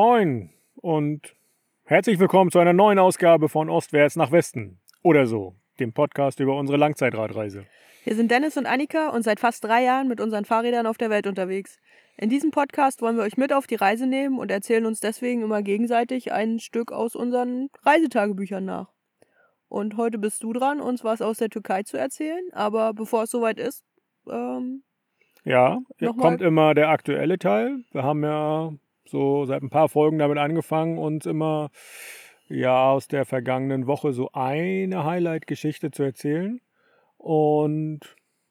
Moin und herzlich willkommen zu einer neuen Ausgabe von Ostwärts nach Westen oder so, dem Podcast über unsere Langzeitradreise. Wir sind Dennis und Annika und seit fast drei Jahren mit unseren Fahrrädern auf der Welt unterwegs. In diesem Podcast wollen wir euch mit auf die Reise nehmen und erzählen uns deswegen immer gegenseitig ein Stück aus unseren Reisetagebüchern nach. Und heute bist du dran, uns was aus der Türkei zu erzählen. Aber bevor es soweit ist, ähm, Ja, kommt immer der aktuelle Teil. Wir haben ja so seit ein paar Folgen damit angefangen, uns immer ja aus der vergangenen Woche so eine Highlight-Geschichte zu erzählen. Und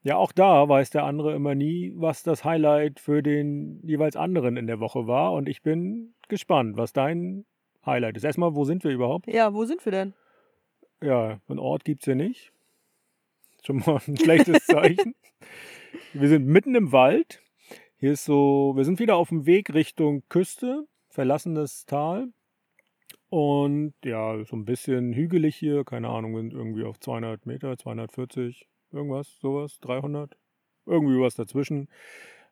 ja, auch da weiß der andere immer nie, was das Highlight für den jeweils anderen in der Woche war. Und ich bin gespannt, was dein Highlight ist. Erstmal, wo sind wir überhaupt? ja, wo sind wir denn? Ja, einen Ort gibt es hier nicht. Schon mal ein schlechtes Zeichen. wir sind mitten im Wald. Hier ist so, wir sind wieder auf dem Weg Richtung Küste, verlassenes Tal. Und ja, so ein bisschen hügelig hier, keine Ahnung, sind irgendwie auf 200 Meter, 240, irgendwas, sowas, 300. Irgendwie was dazwischen.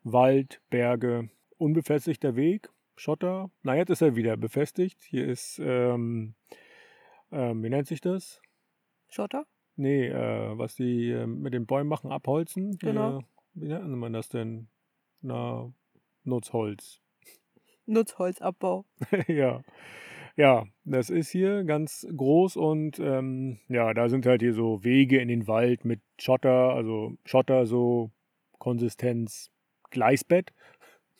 Wald, Berge, unbefestigter Weg, Schotter. Na, jetzt ist er wieder befestigt. Hier ist, ähm, ähm, wie nennt sich das? Schotter? Nee, äh, was die äh, mit den Bäumen machen, abholzen. Genau. Hier, wie nennt man das denn? Na, Nutzholz. Nutzholzabbau. ja. Ja, das ist hier ganz groß und ähm, ja, da sind halt hier so Wege in den Wald mit Schotter, also Schotter so Konsistenz Gleisbett,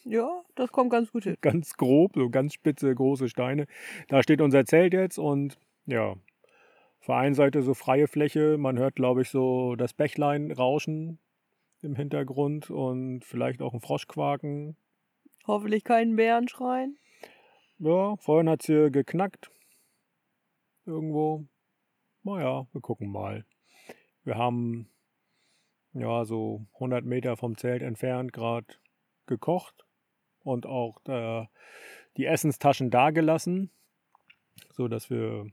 Ja, das kommt ganz gut hin. ganz grob, so ganz spitze, große Steine. Da steht unser Zelt jetzt und ja, auf der einen Seite so freie Fläche. Man hört, glaube ich, so das Bächlein rauschen im Hintergrund und vielleicht auch ein Froschquaken. Hoffentlich keinen Bären schreien. Ja, vorhin hat es hier geknackt. Irgendwo. Naja, wir gucken mal. Wir haben ja so 100 Meter vom Zelt entfernt gerade gekocht und auch äh, die Essenstaschen dagelassen, so dass wir,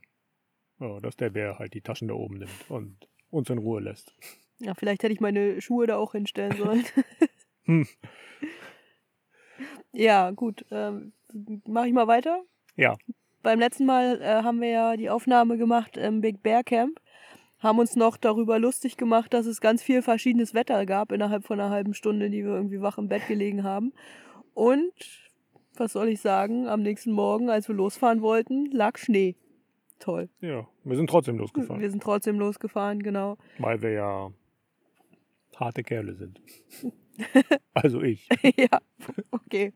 ja, dass der Bär halt die Taschen da oben nimmt und uns in Ruhe lässt. Ja, vielleicht hätte ich meine Schuhe da auch hinstellen sollen. Hm. Ja, gut. Ähm, Mache ich mal weiter. Ja, Beim letzten Mal äh, haben wir ja die Aufnahme gemacht im Big Bear Camp. Haben uns noch darüber lustig gemacht, dass es ganz viel verschiedenes Wetter gab innerhalb von einer halben Stunde, die wir irgendwie wach im Bett gelegen haben. Und, was soll ich sagen, am nächsten Morgen, als wir losfahren wollten, lag Schnee. Toll. ja, wir sind trotzdem losgefahren, Wir sind trotzdem losgefahren, genau. weil wir ja harte Kerle sind. also ich. ja, okay.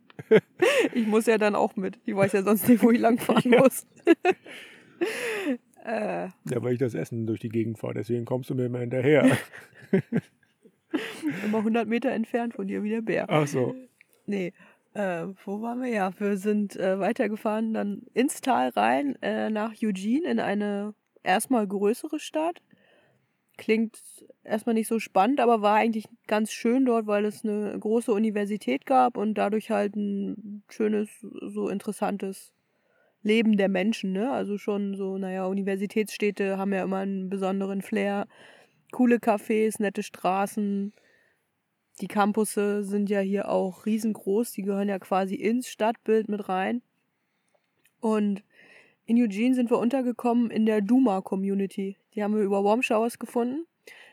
Ich muss ja dann auch mit. Ich weiß ja sonst nicht, wo ich lang fahren Ja. muss. äh, Ja, weil ich das Essen durch die Gegend fahre, deswegen kommst du mir immer hinterher. immer 100 Meter entfernt von dir wie der Bär. Ach so. Nee, äh, wo waren wir? Ja, wir sind äh, weitergefahren, dann ins Tal rein, äh, nach Eugene, in eine erstmal größere Stadt. Klingt erstmal nicht so spannend, aber war eigentlich ganz schön dort, weil es eine große Universität gab und dadurch halt ein schönes, so interessantes Leben der Menschen, ne? Also schon so, naja, Universitätsstädte haben ja immer einen besonderen Flair. Coole Cafés, nette Straßen. Die Campusse sind ja hier auch riesengroß, die gehören ja quasi ins Stadtbild mit rein. Und in Eugene sind wir untergekommen in der Duma-Community. Die haben wir über Warm Showers gefunden.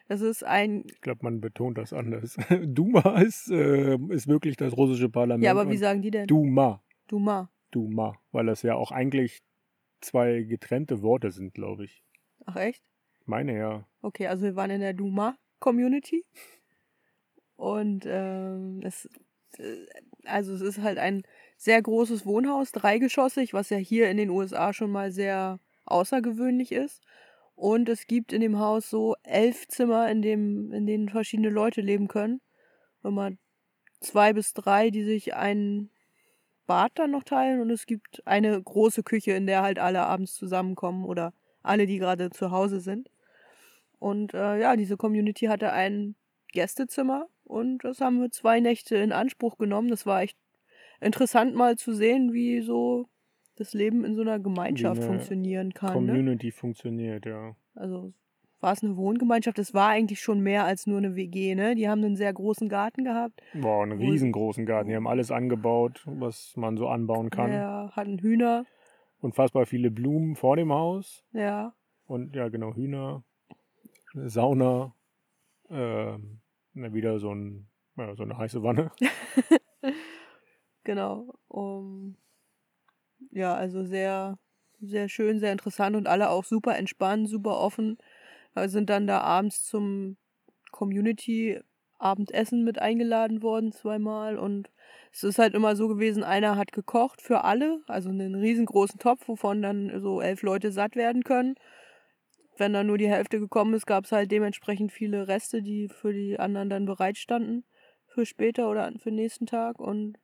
Das ist ein, Ich glaube, man betont das anders. Duma ist, äh, ist wirklich das russische Parlament. ja, aber wie sagen die denn? Duma. Duma. Duma. Weil das ja auch eigentlich zwei getrennte Worte sind, glaube ich. Ach echt? Meine ja. Okay, also wir waren in der Duma-Community. Und ähm, es, äh, also es ist halt ein sehr großes Wohnhaus, dreigeschossig, was ja hier in den USA schon mal sehr außergewöhnlich ist. Und es gibt in dem Haus so elf Zimmer, in, dem, in denen verschiedene Leute leben können. Immer zwei bis drei, die sich ein Bad dann noch teilen. Und es gibt eine große Küche, in der halt alle abends zusammenkommen oder alle, die gerade zu Hause sind. Und äh, ja, diese Community hatte ein Gästezimmer und das haben wir zwei Nächte in Anspruch genommen. Das war echt interessant mal zu sehen, wie so das Leben in so einer Gemeinschaft eine funktionieren kann. Ne? Community funktioniert, ja. Also war es eine Wohngemeinschaft? Es war eigentlich schon mehr als nur eine WG, ne? Die haben einen sehr großen Garten gehabt. Boah, einen riesengroßen Garten. Die haben alles angebaut, was man so anbauen kann. Ja, hatten Hühner. Unfassbar viele Blumen vor dem Haus. Ja, Und ja, genau, Hühner, eine Sauna, na, wieder so, ein, ja, so eine heiße Wanne. genau. Um, ja, also sehr, sehr schön, sehr interessant und alle auch super entspannt, super offen. Wir sind dann da abends zum Community-Abendessen mit eingeladen worden, zweimal. Und es ist halt immer so gewesen, einer hat gekocht für alle, also einen riesengroßen Topf, wovon dann so elf Leute satt werden können. Wenn dann nur die Hälfte gekommen ist, gab es halt dementsprechend viele Reste, die für die anderen dann bereitstanden für später oder für den nächsten Tag. Und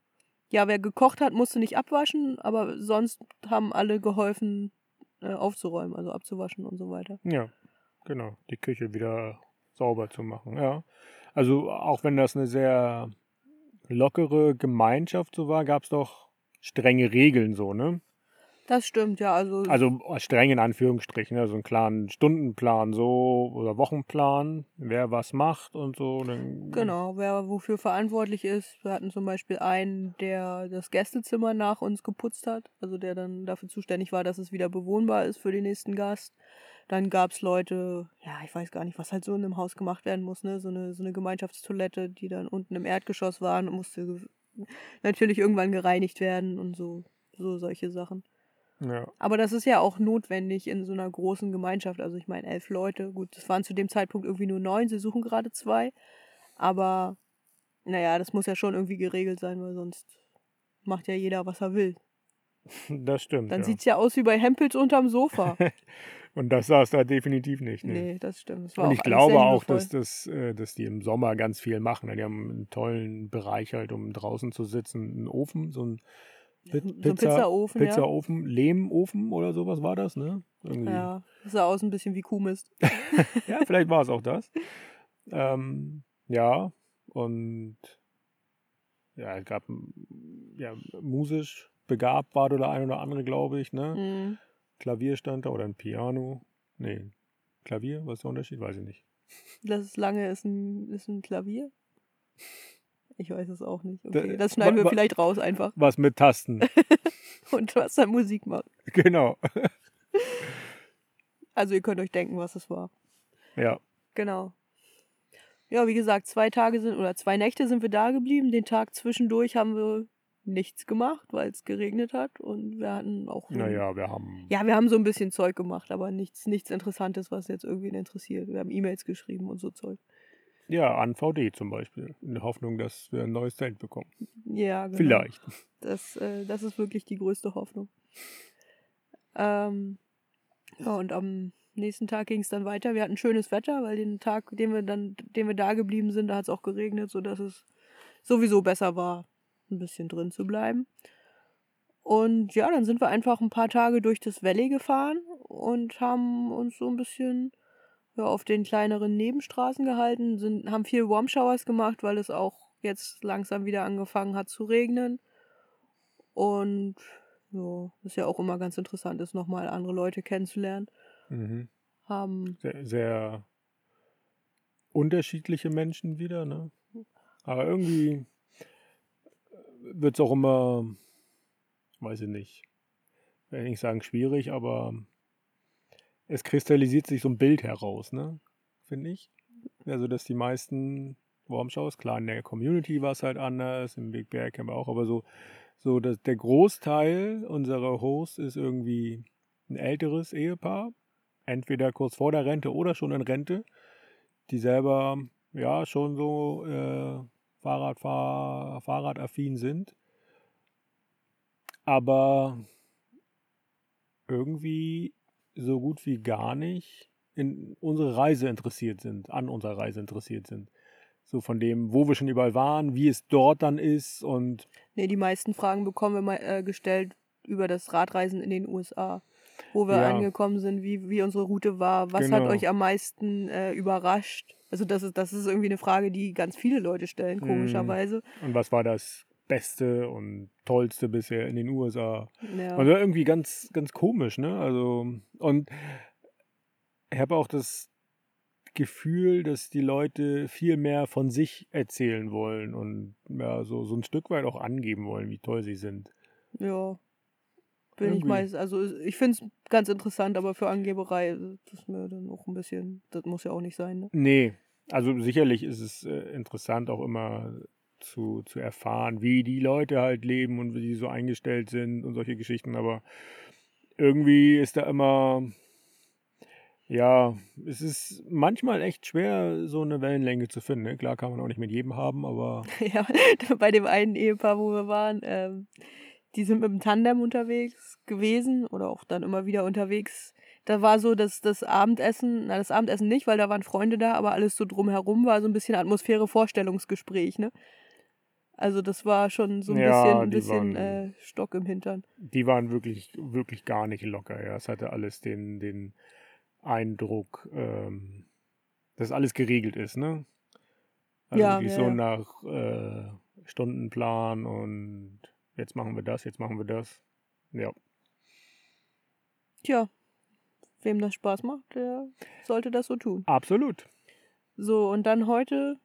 ja, wer gekocht hat, musste nicht abwaschen, aber sonst haben alle geholfen, äh, aufzuräumen, also abzuwaschen und so weiter. Ja, genau, die Küche wieder sauber zu machen, ja. Also auch wenn das eine sehr lockere Gemeinschaft so war, gab es doch strenge Regeln so, ne? Das stimmt, ja. Also, Also streng in Anführungsstrichen, also einen klaren Stundenplan so oder Wochenplan, wer was macht und so. Genau, wer wofür verantwortlich ist. Wir hatten zum Beispiel einen, der das Gästezimmer nach uns geputzt hat, also der dann dafür zuständig war, dass es wieder bewohnbar ist für den nächsten Gast. Dann gab es Leute, ja, ich weiß gar nicht, was halt so in einem Haus gemacht werden muss, ne? So eine, so eine Gemeinschaftstoilette, die dann unten im Erdgeschoss waren und musste natürlich irgendwann gereinigt werden und so, so solche Sachen. Ja, Aber das ist ja auch notwendig in so einer großen Gemeinschaft. Also ich meine, elf Leute, gut, das waren zu dem Zeitpunkt irgendwie nur neun, sie suchen gerade zwei. Aber naja, das muss ja schon irgendwie geregelt sein, weil sonst macht ja jeder, was er will. das stimmt. Dann ja. sieht's ja aus wie bei Hempels unterm Sofa. Und das saß da definitiv nicht. Ne? nee, das stimmt. Das Und ich glaube auch, dass, das, äh, dass die im Sommer ganz viel machen. ne? Die haben einen tollen Bereich halt, um draußen zu sitzen. Einen Ofen, so ein Pi- so ein Pizzaofen, Pizzaofen, Lehmofen oder sowas war das, ne? Irgendwie. ja. Ja, das sah aus ein bisschen wie Kuhmist. Ja, vielleicht war es auch das. Ähm, ja, und ja, es gab ja, musisch begabt war der ein oder andere, glaube ich, ne? Mhm. Klavier stand da oder ein Piano. Nee, Klavier, was ist der Unterschied? Weiß ich nicht. Das ist lange ist ein, ist ein Klavier. Ich weiß es auch nicht. Okay, das schneiden wir vielleicht raus einfach. Was mit Tasten. Und was dann Musik macht. genau. Also ihr könnt euch denken, was es war. Ja. Genau. Ja, wie gesagt, zwei Tage sind oder zwei Nächte sind wir da geblieben. Den Tag zwischendurch haben wir nichts gemacht, weil es geregnet hat und wir hatten auch. Naja, wir haben. Ja, wir haben so ein bisschen Zeug gemacht, aber nichts, nichts Interessantes, was jetzt irgendwen interessiert. Wir haben E-Mails geschrieben und so Zeug. Ja, an VD zum Beispiel. In der Hoffnung, dass wir ein neues Zelt bekommen. Ja, genau. Vielleicht. Das, äh, das ist wirklich die größte Hoffnung. Ähm, ja, und am nächsten Tag ging es dann weiter. Wir hatten schönes Wetter, weil den Tag, den wir dann, den wir da geblieben sind, da hat es auch geregnet, sodass es sowieso besser war, ein bisschen drin zu bleiben. Und ja, dann sind wir einfach ein paar Tage durch das Valley gefahren und haben uns so ein bisschen ja, auf den kleineren Nebenstraßen gehalten, sind, haben viel Warm Showers gemacht, weil es auch jetzt langsam wieder angefangen hat zu regnen. Und ja, ist ja auch immer ganz interessant, ist nochmal andere Leute kennenzulernen. Mhm. Haben, Sehr, sehr unterschiedliche Menschen wieder, ne? Aber irgendwie wird es auch immer, weiß ich nicht, will nicht sagen schwierig, aber es kristallisiert sich so ein Bild heraus, ne? Finde ich. Also, dass die meisten Warmshows, klar, in der Community war es halt anders, im Big Bear Camp auch, aber so, so dass der Großteil unserer Hosts ist irgendwie ein älteres Ehepaar, entweder kurz vor der Rente oder schon in Rente, die selber ja schon so äh, Fahrradfahr Fahrradaffin sind, aber irgendwie so gut wie gar nicht in unsere Reise interessiert sind, an unserer Reise interessiert sind. So von dem, wo wir schon überall waren, wie es dort dann ist und nee, die meisten Fragen bekommen wir mal äh, gestellt über das Radreisen in den USA. Wo wir Ja. angekommen sind, wie, wie unsere Route war, was hat Genau. euch am meisten äh, überrascht? Also das ist, das ist irgendwie eine Frage, die ganz viele Leute stellen, Mhm. komischerweise. und was war das Beste und Tollste bisher in den USA. Ja. Also irgendwie ganz, ganz komisch, ne? Also, und ich habe auch das Gefühl, dass die Leute viel mehr von sich erzählen wollen und ja, so, so ein Stück weit auch angeben wollen, wie toll sie sind. Ja. Bin ich Irgendwie. meist, also ich finde es ganz interessant, aber für Angeberei, äh, das ist mir dann auch ein bisschen, das muss ja auch nicht sein, ne? Nee, also sicherlich ist es äh, interessant auch immer zu, zu erfahren, wie die Leute halt leben und wie die so eingestellt sind und solche Geschichten, aber irgendwie ist da immer, ja, es ist manchmal echt schwer, so eine Wellenlänge zu finden. Ne? Klar kann man auch nicht mit jedem haben, aber Ja, bei dem einen Ehepaar, wo wir waren, ähm, die sind mit dem Tandem unterwegs gewesen oder auch dann immer wieder unterwegs. Da war so, dass das Abendessen, na das Abendessen nicht, weil da waren Freunde da, aber alles so drumherum war so ein bisschen Atmosphäre, Vorstellungsgespräch, ne? Also das war schon so ein Ja, bisschen, ein bisschen waren- äh, Stock im Hintern. die waren wirklich, wirklich gar nicht locker. Ja, es hatte alles den, den Eindruck, ähm, dass alles geregelt ist, ne? Also Ja, wirklich ja, so ja. nach äh, Stundenplan und jetzt machen wir das, jetzt machen wir das. Ja, Tja, wem das Spaß macht, der sollte das so tun. absolut. So, und dann heute,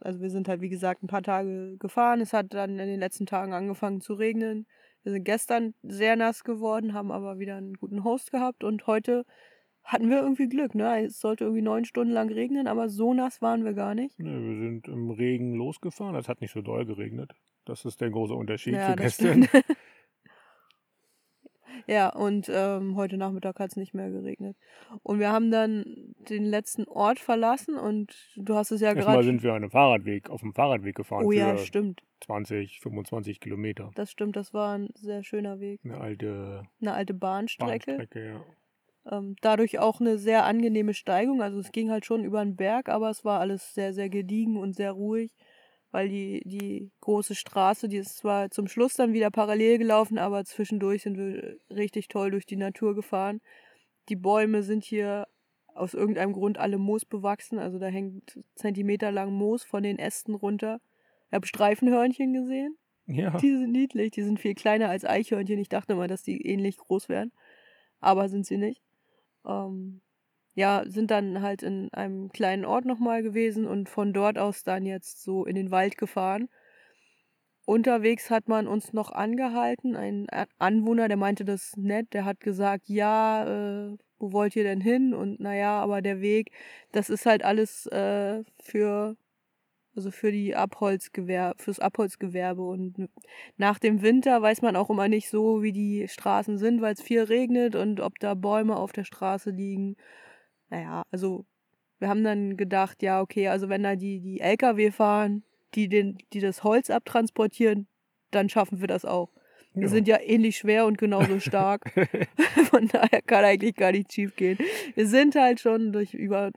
also wir sind halt wie gesagt ein paar Tage gefahren. Es hat dann in den letzten Tagen angefangen zu regnen. Wir sind gestern sehr nass geworden, haben aber wieder einen guten Host gehabt und heute hatten wir irgendwie Glück, ne? Es sollte irgendwie neun Stunden lang regnen, aber so nass waren wir gar nicht. Ne, wir sind im Regen losgefahren. Es hat nicht so doll geregnet. Das ist der große Unterschied Ja, zu gestern. Ja, und ähm, heute Nachmittag hat es nicht mehr geregnet. Und wir haben dann den letzten Ort verlassen und du hast es ja Erstmal gerade. sind wir einen Fahrradweg, auf dem Fahrradweg gefahren Oh ja, stimmt. 20, 25 Kilometer. Das stimmt, das war ein sehr schöner Weg. Eine alte Eine alte Bahnstrecke. Bahnstrecke, ja. Ähm, dadurch auch eine sehr angenehme Steigung. Also es ging halt schon über den Berg, aber es war alles sehr, sehr gediegen und sehr ruhig, weil die, die große Straße, die ist zwar zum Schluss dann wieder parallel gelaufen, aber zwischendurch sind wir richtig toll durch die Natur gefahren. Die Bäume sind hier aus irgendeinem Grund alle moosbewachsen, also da hängt zentimeterlang Moos von den Ästen runter. Ich habe Streifenhörnchen gesehen. Ja, Die sind niedlich, die sind viel kleiner als Eichhörnchen. Ich dachte immer, dass die ähnlich groß wären, aber sind sie nicht. Ähm, ja, sind dann halt in einem kleinen Ort nochmal gewesen und von dort aus dann jetzt so in den Wald gefahren. Unterwegs hat man uns noch angehalten, ein Anwohner, der meinte das nett, der hat gesagt, ja, äh, wo wollt ihr denn hin? Und naja, aber der Weg, das ist halt alles äh, für also für die Abholzgewerbe, fürs Abholzgewerbe. Und nach dem Winter weiß man auch immer nicht so, wie die Straßen sind, weil es viel regnet und ob da Bäume auf der Straße liegen. Naja, also wir haben dann gedacht, ja, okay, also wenn da die, die Lkw fahren, die, den, die das Holz abtransportieren, dann schaffen wir das auch. Wir Ja. sind ja ähnlich schwer und genauso stark. Von daher kann eigentlich gar nichts schief gehen. Wir sind halt schon durch über,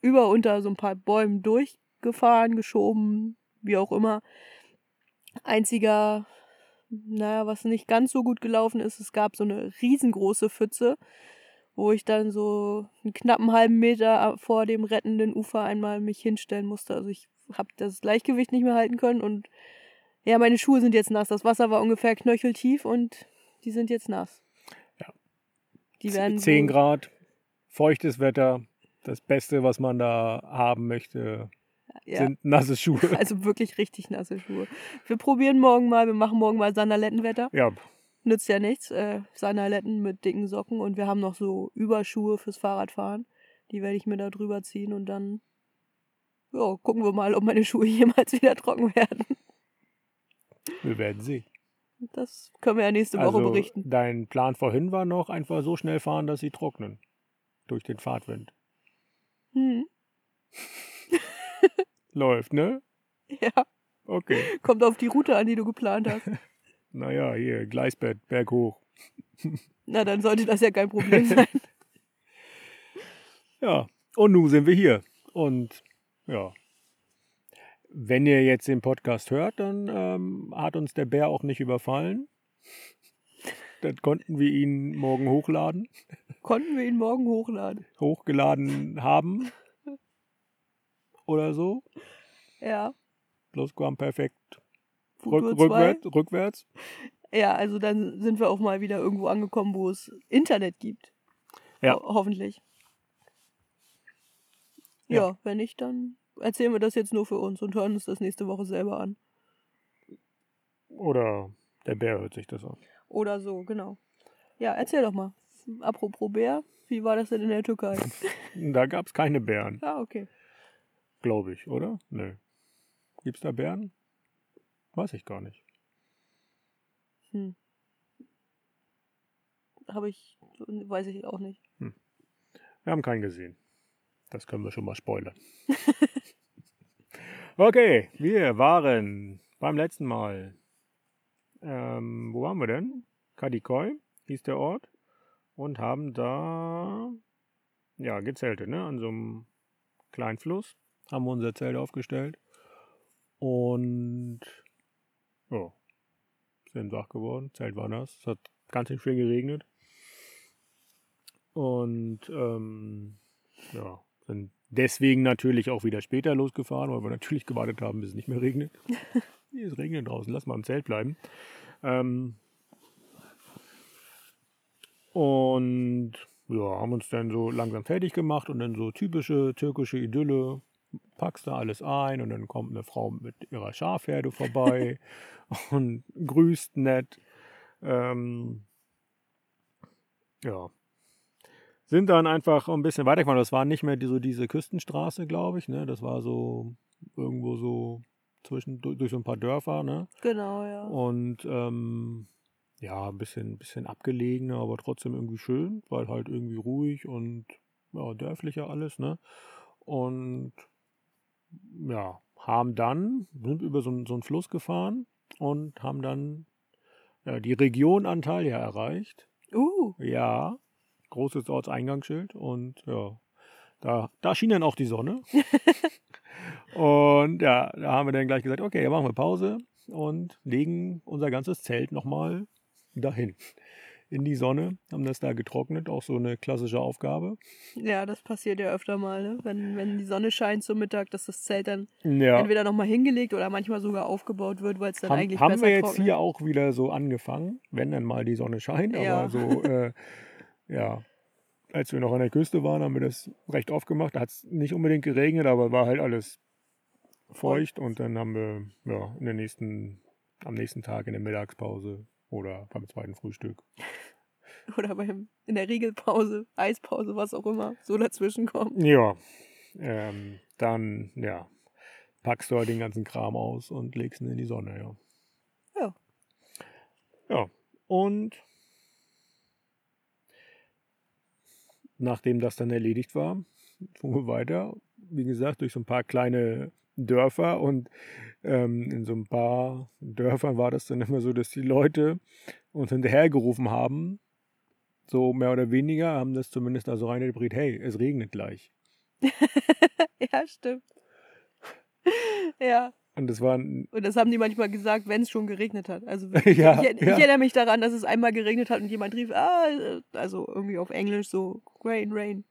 über unter so ein paar Bäumen durchgefahren, geschoben, wie auch immer. Einziger, naja, was nicht ganz so gut gelaufen ist, es gab so eine riesengroße Pfütze, wo ich dann so einen knappen halben Meter vor dem rettenden Ufer einmal mich hinstellen musste. Also ich habe das Gleichgewicht nicht mehr halten können und ja, meine Schuhe sind jetzt nass. Das Wasser war ungefähr knöcheltief und die sind jetzt nass. Ja. Die werden 10 wohl- Grad, feuchtes Wetter. Das Beste, was man da haben möchte, ja, sind nasse Schuhe. also wirklich richtig nasse Schuhe. Wir probieren morgen mal, wir machen morgen mal Sandalettenwetter. Ja, Nützt ja nichts. Äh, Sandaletten mit dicken Socken und wir haben noch so Überschuhe fürs Fahrradfahren. Die werde ich mir da drüber ziehen und dann ja, gucken wir mal, ob meine Schuhe jemals wieder trocken werden. wir werden sehen. Das können wir ja nächste Woche Also, berichten. dein Plan vorhin war noch einfach so schnell fahren, dass sie trocknen. Durch den Fahrtwind. Hm. Läuft, ne? Ja, Okay. kommt auf die Route an, die du geplant hast. Naja, hier, Gleisbett, Berg hoch. Na, dann sollte das ja kein Problem sein. Ja, und nun sind wir hier. Und ja, wenn ihr jetzt den Podcast hört, dann ähm, hat uns der Bär auch nicht überfallen. Dann konnten wir ihn morgen hochladen, Konnten wir ihn morgen hochladen? hochgeladen haben. Oder so. Ja. Plusquamperfekt. Futur Rück, 2. rückwärts, rückwärts. Ja, also dann sind wir auch mal wieder irgendwo angekommen, wo es Internet gibt. Ja. Ho hoffentlich. Ja. Ja. wenn nicht, dann erzählen wir das jetzt nur für uns und hören uns das nächste Woche selber an. Oder der Bär hört sich das an. Oder so, genau. Ja, erzähl doch mal. Apropos Bär, wie war das denn in der Türkei? Da gab es keine Bären, ah, okay. glaube ich, oder? Nö. Gibt es da Bären? Weiß ich gar nicht. Hm. Habe ich, weiß ich auch nicht. Wir haben keinen gesehen. Das können wir schon mal spoilern. okay, wir waren beim letzten Mal. Ähm, wo waren wir denn? Kadikoy hieß der Ort. Und haben da ja gezeltet, ne? An so einem kleinen Fluss. Haben wir unser Zelt aufgestellt. Und ja, sind wach geworden. Zelt war nass. Es hat ganz schön geregnet. Und ähm, ja, sind deswegen natürlich auch wieder später losgefahren, weil wir natürlich gewartet haben, bis es nicht mehr regnet. Hier, es regnet draußen, lass mal im Zelt bleiben. Ähm, und ja, haben uns dann so langsam fertig gemacht und dann so typische türkische Idylle. Packst da alles ein und dann kommt eine Frau mit ihrer Schafherde vorbei und grüßt nett. Ähm, ja, sind dann einfach ein bisschen weitergefahren. Das war nicht mehr die, so diese Küstenstraße, glaube ich. Ne? Das war so irgendwo so zwischen durch, durch so ein paar Dörfer. Ne? Genau, ja. Und ähm, ja, ein bisschen, bisschen abgelegener, aber trotzdem irgendwie schön, weil halt irgendwie ruhig und ja, dörflicher alles. Ne? Und ja, haben dann, sind über so, einen- so einen Fluss gefahren und haben dann ja, die Region Antalya erreicht. Uh, Ja, großes Ortseingangsschild und ja, da, da schien dann auch die Sonne. und ja, da haben wir dann gleich gesagt, okay, machen wir Pause und legen unser ganzes Zelt nochmal dahin. In die Sonne, haben das da getrocknet, auch so eine klassische Aufgabe. ja, das passiert ja öfter mal, ne? Wenn, wenn die Sonne scheint zum Mittag, dass das Zelt dann Ja, entweder nochmal hingelegt oder manchmal sogar aufgebaut wird, weil es dann haben, eigentlich haben besser wir jetzt trocknet. hier auch wieder so angefangen, wenn dann mal die Sonne scheint, Ja. aber so, äh, ja, als wir noch an der Küste waren, haben wir das recht oft gemacht. Da hat es nicht unbedingt geregnet, aber war halt alles feucht und dann haben wir ja in der nächsten, am nächsten Tag in der Mittagspause oder beim zweiten Frühstück. Oder beim, in der Regelpause, Eispause, was auch immer, so dazwischen kommt. Ja, ähm, dann ja, packst du halt den ganzen Kram aus und legst ihn in die Sonne, ja. Ja. Ja, und nachdem das dann erledigt war, fuhren wir weiter. Wie gesagt, durch so ein paar kleine Dörfer und ähm, in so ein paar Dörfern war das dann immer so, dass die Leute uns hinterhergerufen haben, so mehr oder weniger, haben das zumindest also rein interpretiert, hey, es regnet gleich. ja, stimmt. ja, Und das waren, und das haben die manchmal gesagt, wenn es schon geregnet hat. Also Ja, ich, ich ja. erinnere mich daran, dass es einmal geregnet hat und jemand rief, ah, äh, also irgendwie auf Englisch so, rain, rain.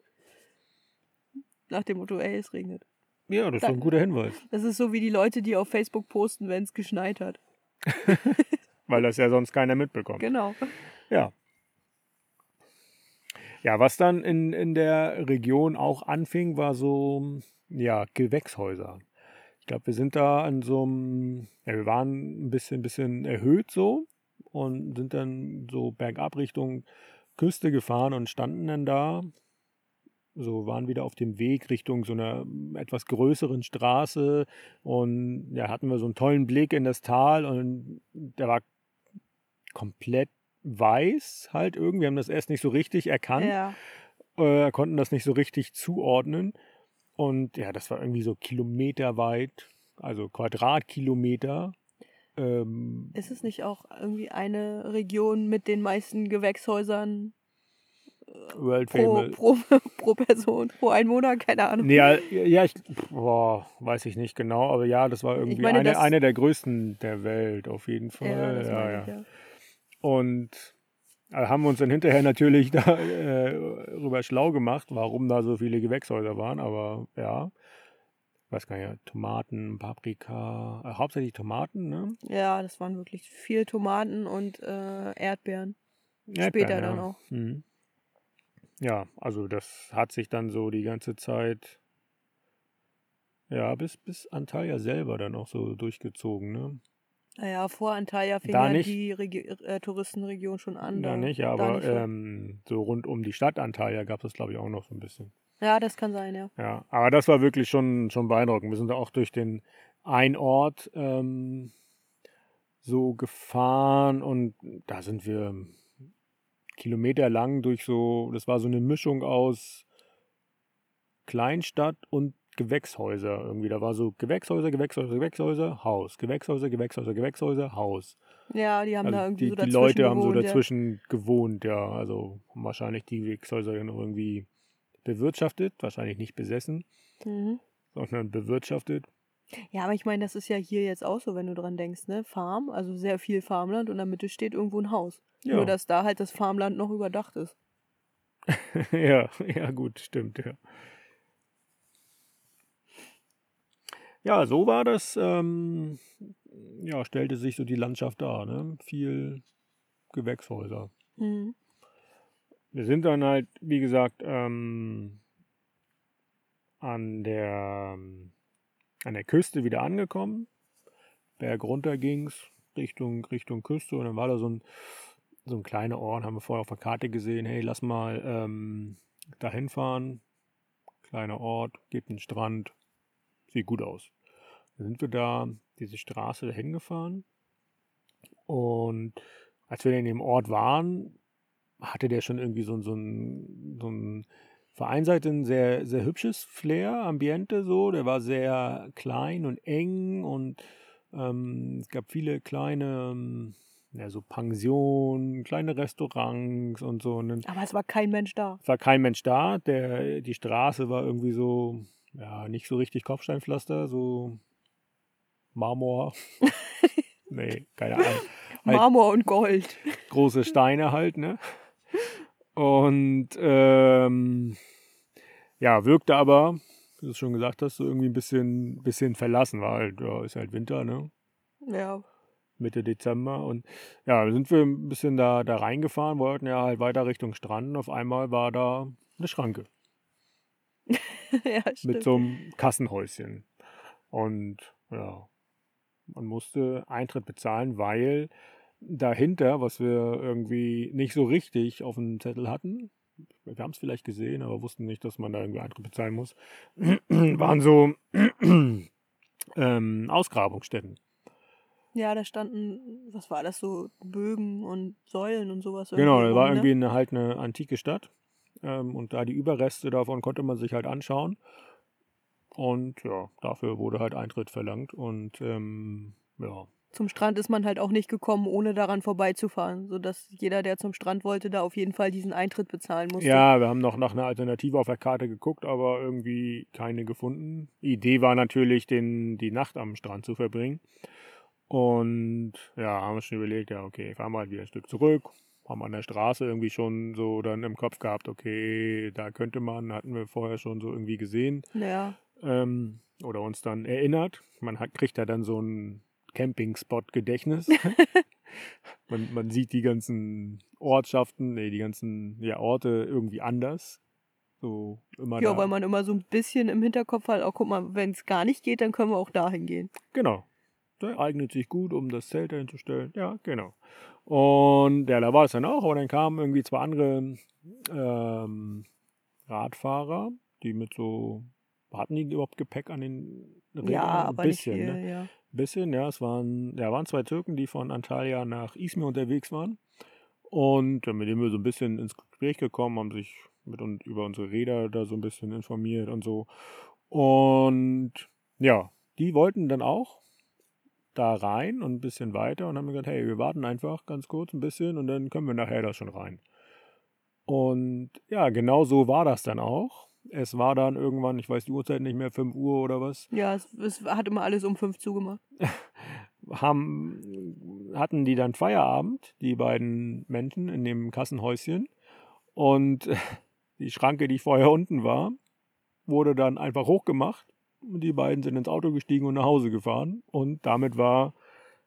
Nach dem Motto, ey, es regnet. Ja, das ist ein guter Hinweis, Das ist so wie die Leute, die auf Facebook posten, wenn es geschneit hat. weil das ja sonst keiner mitbekommt. Genau. Ja. Ja, was dann in, in der Region auch anfing, war so, ja, Gewächshäuser. Ich glaube, wir sind da an so einem, ja, wir waren ein bisschen, bisschen erhöht so und sind dann so bergab Richtung Küste gefahren und standen dann da, so waren wieder auf dem Weg Richtung so einer etwas größeren Straße und ja, hatten wir so einen tollen Blick in das Tal und der war komplett weiß halt irgendwie. Wir haben das erst nicht so richtig erkannt, Ja. äh, konnten das nicht so richtig zuordnen. Und ja, das war irgendwie so kilometerweit, also Quadratkilometer. Ähm, Ist es nicht auch irgendwie eine Region mit den meisten Gewächshäusern World pro, pro, pro Person, pro Einwohner? Keine Ahnung. Nee, ja, ja, ich boah, weiß ich nicht genau, aber ja, das war irgendwie meine, eine, das- eine der größten der Welt, auf jeden Fall. ja, ja, ich, ja. Und äh, haben uns dann hinterher natürlich darüber schlau gemacht, warum da so viele Gewächshäuser waren. Aber ja, weiß gar nicht, Tomaten, Paprika, äh, hauptsächlich Tomaten, ne? Ja, das waren wirklich viel Tomaten und äh, Erdbeeren. Erdbeeren, Später dann auch. Mhm. Ja, also das hat sich dann so die ganze Zeit Ja, bis, bis Antalya selber dann auch so durchgezogen, ne? Naja, vor Antalya fing Da ja nicht. die Regi äh, Touristenregion schon an. Da nicht, da aber nicht so. ähm, so rund um die Stadt Antalya gab es, glaube ich, auch noch so ein bisschen. Ja, das kann sein, ja. Ja, aber das war wirklich schon, schon beeindruckend. Wir sind da auch durch den einen Ort ähm, so gefahren und da sind wir kilometerlang durch so, das war so eine Mischung aus Kleinstadt und Gewächshäuser irgendwie. Da war so Gewächshäuser, Gewächshäuser, Gewächshäuser, Haus. Gewächshäuser, Gewächshäuser, Gewächshäuser, Haus. Ja, die haben Also da irgendwie die, so die dazwischen Leute haben so gewohnt, ja. dazwischen gewohnt, ja. Also haben wahrscheinlich die Gewächshäuser dann irgendwie bewirtschaftet, wahrscheinlich nicht besessen, Mhm. sondern bewirtschaftet. Ja, aber ich meine, das ist ja hier jetzt auch so, wenn du dran denkst, ne? Farm, also sehr viel Farmland und in der Mitte steht irgendwo ein Haus. Ja. Nur, dass da halt das Farmland noch überdacht ist. ja, ja, gut, stimmt, ja. Ja, so war das, ähm, ja, stellte sich so die Landschaft dar, ne? Viel Gewächshäuser. Mhm. Wir sind dann halt, wie gesagt, ähm, an der, an der Küste wieder angekommen. Berg runter ging's Richtung, Richtung Küste und dann war da so ein, so ein kleiner Ort, haben wir vorher auf der Karte gesehen, hey, lass mal ähm, dahin fahren. Kleiner Ort, gibt einen Strand, sieht gut aus. Dann sind wir da diese Straße dahin gefahren und als wir in dem Ort waren, hatte der schon irgendwie so, so ein, so ein vereinseite ein sehr, sehr hübsches Flair, Ambiente so. Der war sehr klein und eng und ähm, es gab viele kleine, ähm, ja, so Pensionen, kleine Restaurants und so. Und dann Aber es war kein Mensch da. war kein Mensch da. Der, die Straße war irgendwie so, ja, nicht so richtig Kopfsteinpflaster, so Marmor. nee, keine Ahnung. Halt Marmor und Gold. große Steine halt, ne? Und ähm, ja, wirkte aber, wie du schon gesagt hast, so irgendwie ein bisschen, bisschen verlassen, war halt, ja, ist halt Winter, ne? Ja. Mitte Dezember. Und ja, sind wir ein bisschen da, da reingefahren, wollten ja halt weiter Richtung Strand. Und auf einmal war da eine Schranke ja, stimmt. mit so einem Kassenhäuschen. Und ja, man musste Eintritt bezahlen, weil dahinter, was wir irgendwie nicht so richtig auf dem Zettel hatten, wir haben es vielleicht gesehen, aber wussten nicht, dass man da irgendwie Eintritt bezahlen muss, waren so ähm, Ausgrabungsstätten. Ja, da standen, was war das so, Bögen und Säulen und sowas. Genau, da war rum, irgendwie ne? eine, halt eine antike Stadt. Ähm, und da die Überreste davon konnte man sich halt anschauen. Und ja, dafür wurde halt Eintritt verlangt. Und ähm, ja, Zum Strand ist man halt auch nicht gekommen, ohne daran vorbeizufahren, sodass jeder, der zum Strand wollte, da auf jeden Fall diesen Eintritt bezahlen musste. ja, wir haben noch nach einer Alternative auf der Karte geguckt, aber irgendwie keine gefunden. Die Idee war natürlich, den, die Nacht am Strand zu verbringen. Und ja, haben wir schon überlegt, ja, okay, fahren wir halt wieder ein Stück zurück. Haben an der Straße irgendwie schon so dann im Kopf gehabt, okay, da könnte man, hatten wir vorher schon so irgendwie gesehen. Ja, ähm, oder uns dann erinnert. Man hat, kriegt ja dann so ein Campingspot-Gedächtnis. man, man sieht die ganzen Ortschaften, nee, die ganzen ja, Orte irgendwie anders. So immer ja da. weil man immer so ein bisschen im Hinterkopf hat, auch guck mal, wenn es gar nicht geht, dann können wir auch dahin gehen. Genau. Der eignet sich gut, um das Zelt dahin zu stellen. Ja, genau. Und ja, da war es dann auch, aber dann kamen irgendwie zwei andere ähm, Radfahrer, die mit so, hatten die überhaupt Gepäck an den Rädern? Ja, Ein aber bisschen, nicht viel, ne? ja. Bisschen, ja. Es waren, ja, waren zwei Türken, die von Antalya nach Izmir unterwegs waren. Und mit denen wir so ein bisschen ins Gespräch gekommen, haben sich mit uns über unsere Räder da so ein bisschen informiert und so. Und ja, die wollten dann auch da rein und ein bisschen weiter und haben gesagt, hey, wir warten einfach ganz kurz ein bisschen und dann können wir nachher da schon rein. Und ja, genau so war das dann auch. Es war dann irgendwann, ich weiß die Uhrzeit nicht mehr, 5 Uhr oder was, Ja, es, es hat immer alles um fünf zugemacht. haben, hatten die dann Feierabend, die beiden Menschen in dem Kassenhäuschen. Und die Schranke, die vorher unten war, wurde dann einfach hochgemacht. Und die beiden sind ins Auto gestiegen und nach Hause gefahren. Und damit war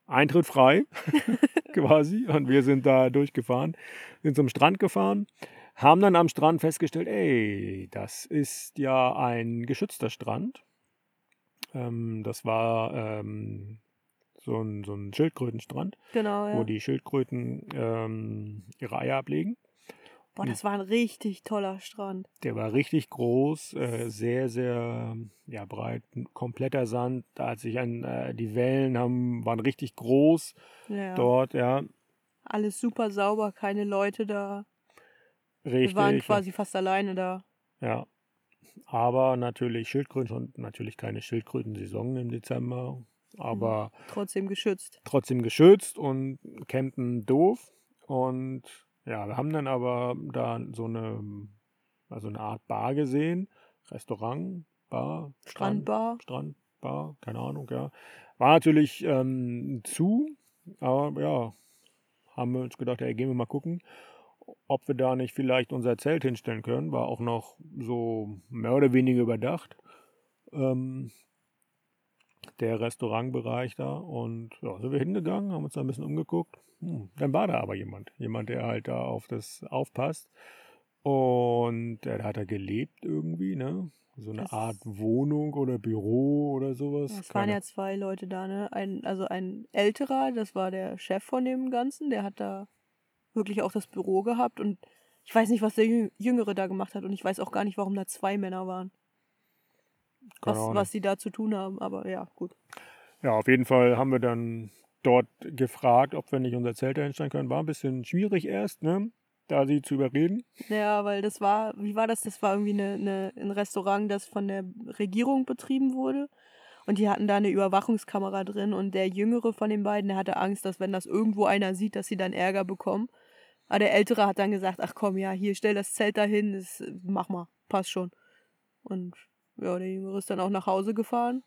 Eintritt frei, quasi. Und wir sind da durchgefahren, sind zum Strand gefahren, haben dann am Strand festgestellt, ey, das ist ja ein geschützter Strand. Ähm, das war ähm, so, ein, so ein Schildkrötenstrand, Genau, wo ja. die Schildkröten ähm, ihre Eier ablegen. Boah, das war ein richtig toller Strand. Der war richtig groß, äh, sehr, sehr ja, breit, kompletter Sand. Da hat sich ein, äh, die Wellen haben, waren richtig groß Ja. dort, ja. Alles super sauber, keine Leute da. Richtig. Wir waren quasi fast alleine da. Ja. Aber natürlich Schildkröten und natürlich keine Schildkrötensaison im Dezember. Aber Trotzdem geschützt. trotzdem geschützt und campen doof. Und ja, wir haben dann aber da so eine, also eine Art Bar gesehen. Restaurant, Bar, Strand, Strandbar. Strandbar, keine Ahnung, ja. War natürlich ähm, zu, aber ja, haben wir uns gedacht, ja, gehen wir mal gucken, ob wir da nicht vielleicht unser Zelt hinstellen können. War auch noch so mehr oder weniger überdacht. Ähm, der Restaurantbereich da und ja, sind wir hingegangen, haben uns da ein bisschen umgeguckt. Hm, dann war da aber jemand, jemand, der halt da auf das aufpasst und der hat da gelebt irgendwie, ne? So eine Das- Art Wohnung oder Büro oder sowas. Es waren ja zwei Leute da, ne? Ein, also ein älterer, das war der Chef von dem Ganzen, der hat da wirklich auch das Büro gehabt und ich weiß nicht, was der Jü- Jüngere da gemacht hat und ich weiß auch gar nicht, warum da zwei Männer waren. Was, was sie da zu tun haben, aber ja, gut. Ja, auf jeden Fall haben wir dann dort gefragt, ob wir nicht unser Zelt da hinstellen können. War ein bisschen schwierig erst, ne? Da sie zu überreden. Ja, weil das war, wie war das? Das war irgendwie eine, eine, ein Restaurant, das von der Regierung betrieben wurde. Und die hatten da eine Überwachungskamera drin und der Jüngere von den beiden, der hatte Angst, dass wenn das irgendwo einer sieht, dass sie dann Ärger bekommen. Aber der Ältere hat dann gesagt, ach komm, ja, hier, stell das Zelt dahin, das, mach mal, passt schon. Und ja, der Jüngere ist dann auch nach Hause gefahren.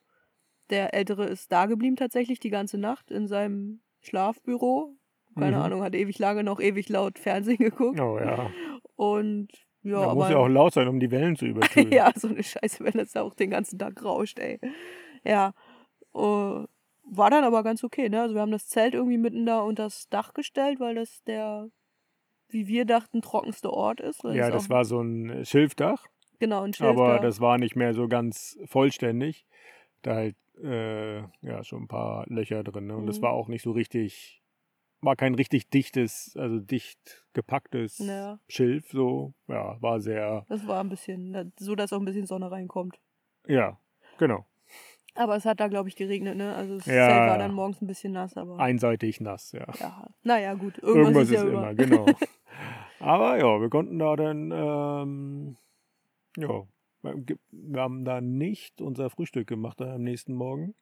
Der Ältere ist da geblieben tatsächlich die ganze Nacht in seinem Schlafbüro. Keine Mhm. Ahnung, hat ewig lange noch ewig laut Fernsehen geguckt. Oh ja. Und ja, da muss ja auch laut sein, um die Wellen zu übertönen. ja, so eine Scheiße, wenn das da auch den ganzen Tag rauscht, ey. Ja. äh, war dann aber ganz okay, ne? Also wir haben das Zelt irgendwie mitten da unter das Dach gestellt, weil das der, wie wir dachten, trockenste Ort ist. Ja, es das war so ein Schilfdach, genau ein Schild aber da. das war nicht mehr so ganz vollständig. Da halt, äh, ja, schon ein paar Löcher drin. Ne? Und das Mhm. war auch nicht so richtig, war kein richtig dichtes, also dicht gepacktes Ja. Schilf. So, ja, war sehr, Das war ein bisschen, so dass auch ein bisschen Sonne reinkommt. ja, genau. Aber es hat da, glaube ich, geregnet, ne? Also das Ja, war dann morgens ein bisschen nass, aber Einseitig nass, ja. ja. Naja, gut. Irgendwas, Irgendwas ist, ist ja immer, immer. genau. Aber ja, wir konnten da dann, ähm, ja, wir haben da nicht unser Frühstück gemacht am nächsten Morgen,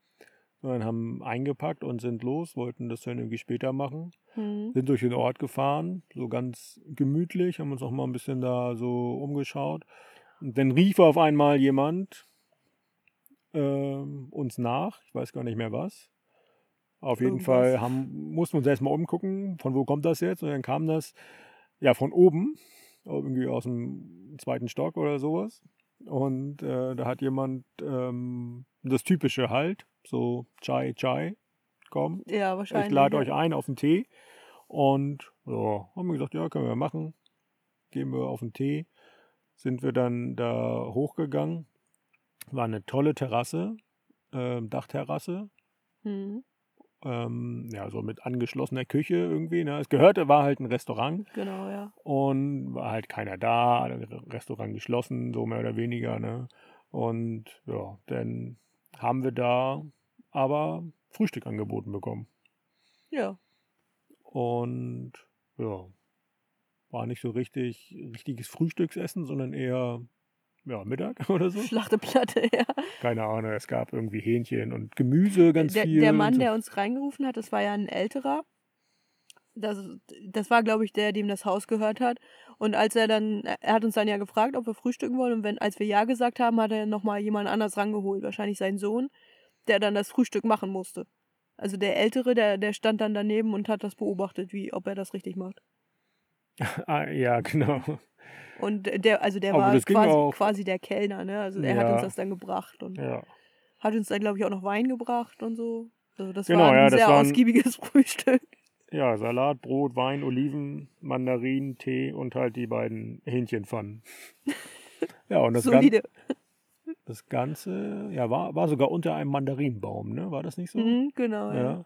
sondern haben eingepackt und sind los, wollten das dann irgendwie später machen. Hm. Sind durch den Ort gefahren, so ganz gemütlich, haben uns auch mal ein bisschen da so umgeschaut. Und dann rief auf einmal jemand ähm, uns nach, ich weiß gar nicht mehr was. Auf jeden Irgendwas. Fall haben, mussten wir uns erstmal umgucken, von wo kommt das jetzt? Und dann kam das ja von oben, irgendwie aus dem zweiten Stock oder sowas. Und äh, da hat jemand ähm, das Typische halt, so Chai Chai, komm, Ja, wahrscheinlich. ich lade ja. euch ein auf einen Tee. Und ja, haben wir gesagt, ja, können wir machen. Gehen wir auf den Tee. Sind wir dann da hochgegangen. War eine tolle Terrasse, ähm, Dachterrasse. Hm. Ähm, ja, so mit angeschlossener Küche irgendwie. Ne? Es gehörte, war halt ein Restaurant Genau, ja. und war halt keiner da, Restaurant geschlossen, so mehr oder weniger, ne? Und ja, dann haben wir da aber Frühstück angeboten bekommen. Ja. Und ja, war nicht so richtig richtiges Frühstücksessen, sondern eher ja, Mittag oder so. Schlachteplatte, ja. Keine Ahnung, es gab irgendwie Hähnchen und Gemüse ganz der, viel. der Mann, so. der uns reingerufen hat, das war ja ein älterer. Das, das war, glaube ich, der, dem das Haus gehört hat. Und als er dann, er hat uns dann ja gefragt, ob wir frühstücken wollen. Und wenn, als wir Ja gesagt haben, hat er nochmal jemand anders rangeholt. Wahrscheinlich seinen Sohn, der dann das Frühstück machen musste. Also der Ältere, der, der stand dann daneben und hat das beobachtet, wie, ob er das richtig macht. ah, ja, genau. Und der, also der Aber war quasi, quasi der Kellner, ne? Also er hat Ja. uns das dann gebracht und Ja. hat uns dann, glaube ich, auch noch Wein gebracht und so. Also das Genau, war ein ja, das sehr ausgiebiges Frühstück. ja, Salat, Brot, Wein, Oliven, Mandarinen, Tee und halt die beiden Hähnchenpfannen. Ja, und das Ganze. Solide. Das Ganze, ja, war, war sogar unter einem Mandarinenbaum, ne? War das nicht so? Mhm, genau, ja. Ja.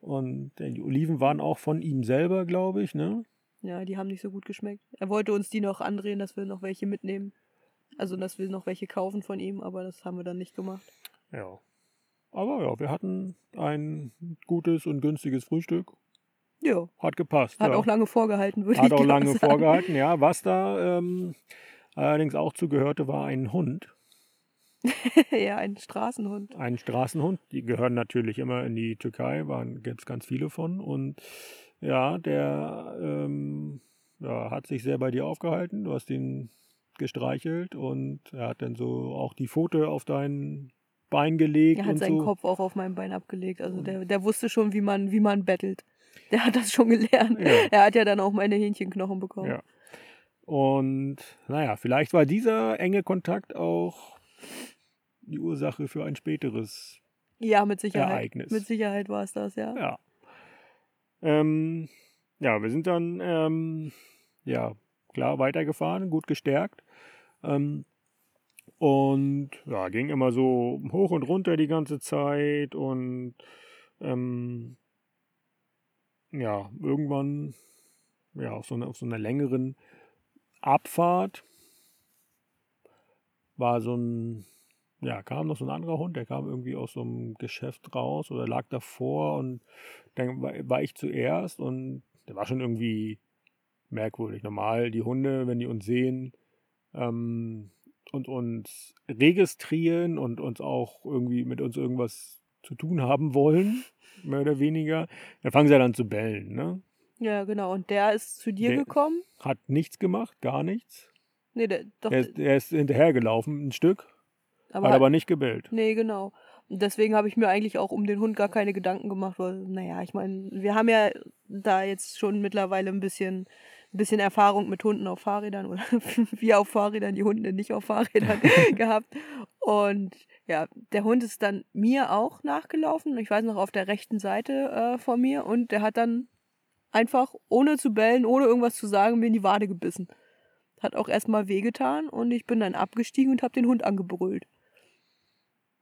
Und die Oliven waren auch von ihm selber, glaube ich, ne? Ja, die haben nicht so gut geschmeckt. Er wollte uns die noch andrehen, dass wir noch welche mitnehmen. Also, dass wir noch welche kaufen von ihm, aber das haben wir dann nicht gemacht. Ja. Aber ja, wir hatten ein gutes und günstiges Frühstück. Ja, Hat gepasst. hat ja. auch lange vorgehalten, würde ich Hat auch glaub lange sagen. vorgehalten, ja. Was da ähm, allerdings auch zugehörte, war ein Hund. ja, ein Straßenhund. Ein Straßenhund. Die gehören natürlich immer in die Türkei, gibt es ganz viele von. Und ja, der ähm, ja, hat sich sehr bei dir aufgehalten. Du hast ihn gestreichelt und er hat dann so auch die Pfote auf dein Bein gelegt. Er hat seinen so. Kopf auch auf mein Bein abgelegt. Also der, der wusste schon, wie man, wie man bettelt. Der hat das schon gelernt. Ja. Er hat ja dann auch meine Hähnchenknochen bekommen. Ja. Und naja, vielleicht war dieser enge Kontakt auch die Ursache für ein späteres Ja, mit Sicherheit. Ereignis. Mit Sicherheit war es das, ja. Ja. Ähm, ja, wir sind dann ähm, ja klar weitergefahren, gut gestärkt. Ähm, und ja, ging immer so hoch und runter die ganze Zeit und ähm, ja, irgendwann ja, auf so, einer, auf so einer längeren Abfahrt war so ein, ja, kam noch so ein anderer Hund, der kam irgendwie aus so einem Geschäft raus oder lag davor und dann war, ich zuerst und der war schon irgendwie merkwürdig. Normal, die Hunde, wenn die uns sehen ähm, und uns registrieren und uns auch irgendwie mit uns irgendwas zu tun haben wollen, mehr oder weniger, dann fangen sie dann an zu bellen, ne? Ja, genau. Und der ist zu dir Der- gekommen. Hat nichts gemacht, gar nichts. Nee, der, doch, Der ist, der ist hinterhergelaufen, ein Stück, aber, hat aber nicht gebellt. Nee, genau. Deswegen habe ich mir eigentlich auch um den Hund gar keine Gedanken gemacht, weil, naja, ich meine, wir haben ja da jetzt schon mittlerweile ein bisschen, ein bisschen Erfahrung mit Hunden auf Fahrrädern oder wir auf Fahrrädern, die Hunde nicht auf Fahrrädern gehabt. Und ja, der Hund ist dann mir auch nachgelaufen. Ich weiß noch, auf der rechten Seite äh, von mir. Und der hat dann einfach, ohne zu bellen, ohne irgendwas zu sagen, mir in die Wade gebissen. Hat auch erstmal wehgetan und ich bin dann abgestiegen und habe den Hund angebrüllt.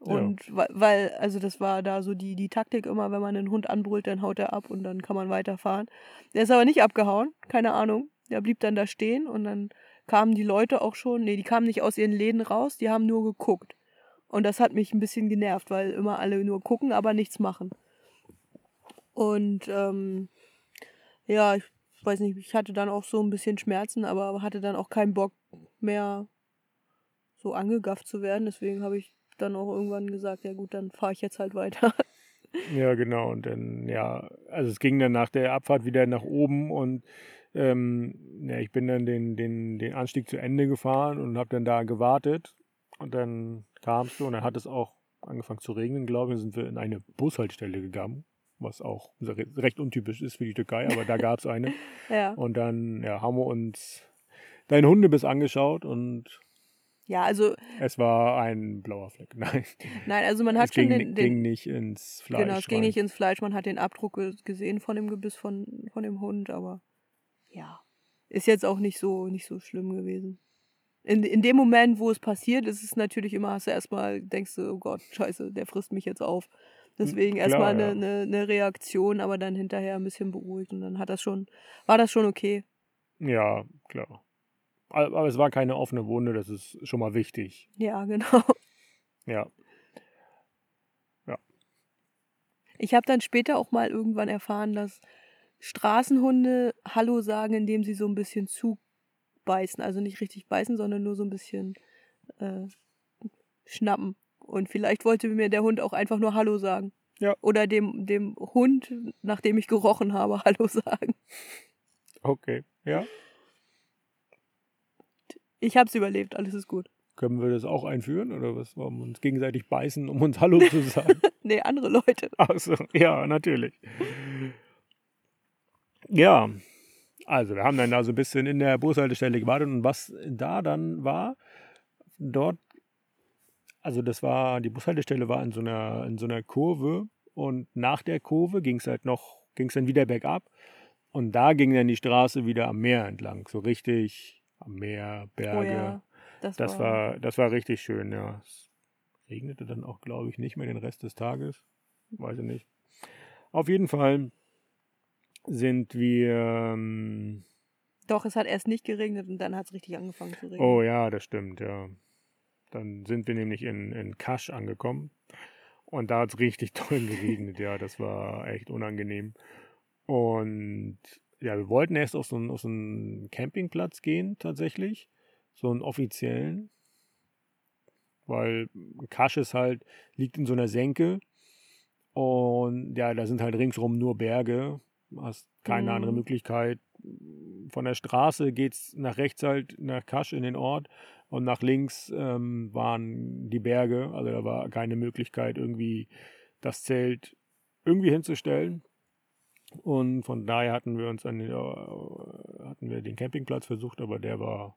Ja. Und weil, weil, also das war da so die, die Taktik immer, wenn man einen Hund anbrüllt, dann haut er ab und dann kann man weiterfahren. Der ist aber nicht abgehauen, keine Ahnung. Der blieb dann da stehen und dann kamen die Leute auch schon, nee, die kamen nicht aus ihren Läden raus, die haben nur geguckt. Und das hat mich ein bisschen genervt, weil immer alle nur gucken, aber nichts machen. Und ähm, ja, ich weiß nicht, ich hatte dann auch so ein bisschen Schmerzen, aber hatte dann auch keinen Bock mehr so angegafft zu werden. Deswegen habe ich dann auch irgendwann gesagt, ja gut, dann fahre ich jetzt halt weiter. Ja, genau. Und dann, ja, also es ging dann nach der Abfahrt wieder nach oben und ähm, ja, ich bin dann den, den, den Anstieg zu Ende gefahren und habe dann da gewartet. Und dann kamst du und dann hat es auch angefangen zu regnen, glaube ich. Dann sind wir in eine Bushaltestelle gegangen, was auch re- recht untypisch ist für die Türkei, aber da gab es eine. ja. Und dann ja, haben wir uns deinen Hundebiss angeschaut und Ja, also, es war ein blauer Fleck. Nein, nein, also man hat es schon ging, den, ging den nicht ins Fleisch. genau, es ging rein. nicht ins Fleisch, man hat den Abdruck ge- gesehen von dem Gebiss von, von dem Hund, aber ja, ist jetzt auch nicht so, nicht so schlimm gewesen. In, in dem Moment, wo es passiert, ist es natürlich immer, hast du erstmal, denkst du, oh Gott, scheiße, der frisst mich jetzt auf. Deswegen klar, erstmal eine, ja. eine, eine Reaktion, aber dann hinterher ein bisschen beruhigt und dann hat das schon, war das schon okay. Ja, klar. Aber es war keine offene Wunde, das ist schon mal wichtig. Ja, genau. Ja. Ich habe dann später auch mal irgendwann erfahren, dass Straßenhunde Hallo sagen, indem sie so ein bisschen zubeißen. Also nicht richtig beißen, sondern nur so ein bisschen äh, schnappen. Und vielleicht wollte mir der Hund auch einfach nur Hallo sagen. Ja. Oder dem, dem Hund, nachdem ich gerochen habe, Hallo sagen. Okay. Ja. Ich habe es überlebt, alles ist gut. Können wir das auch einführen oder was? Wollen wir uns gegenseitig beißen, um uns Hallo zu sagen? Nee, andere Leute. Achso, ja, natürlich. Ja, also wir haben dann da so ein bisschen in der Bushaltestelle gewartet und was da dann war, dort, also das war, die Bushaltestelle war in so einer, in so einer Kurve und nach der Kurve ging es halt noch, ging es dann wieder bergab und da ging dann die Straße wieder am Meer entlang, so richtig am Meer, Berge. Oh ja. Das, Das war, das war richtig schön, ja. Es regnete dann auch, glaube ich, nicht mehr den Rest des Tages. Weiß ich nicht. Auf jeden Fall sind wir. Ähm, Doch, es hat erst nicht geregnet und dann hat es richtig angefangen zu regnen. oh ja, das stimmt, ja. Dann sind wir nämlich in, in Kasch angekommen. Und da hat es richtig toll geregnet, ja. Das war echt unangenehm. Und ja, wir wollten erst auf so einen, auf so einen Campingplatz gehen, tatsächlich. So einen offiziellen. Weil Kasch ist halt, liegt in so einer Senke. Und ja, da sind halt ringsrum nur Berge. Hast keine Mhm. andere Möglichkeit. Von der Straße geht es nach rechts halt nach Kasch in den Ort. Und nach links ähm, waren die Berge. Also da war keine Möglichkeit, irgendwie das Zelt irgendwie hinzustellen. Und von daher hatten wir uns an den, äh, hatten wir den Campingplatz versucht, aber der war.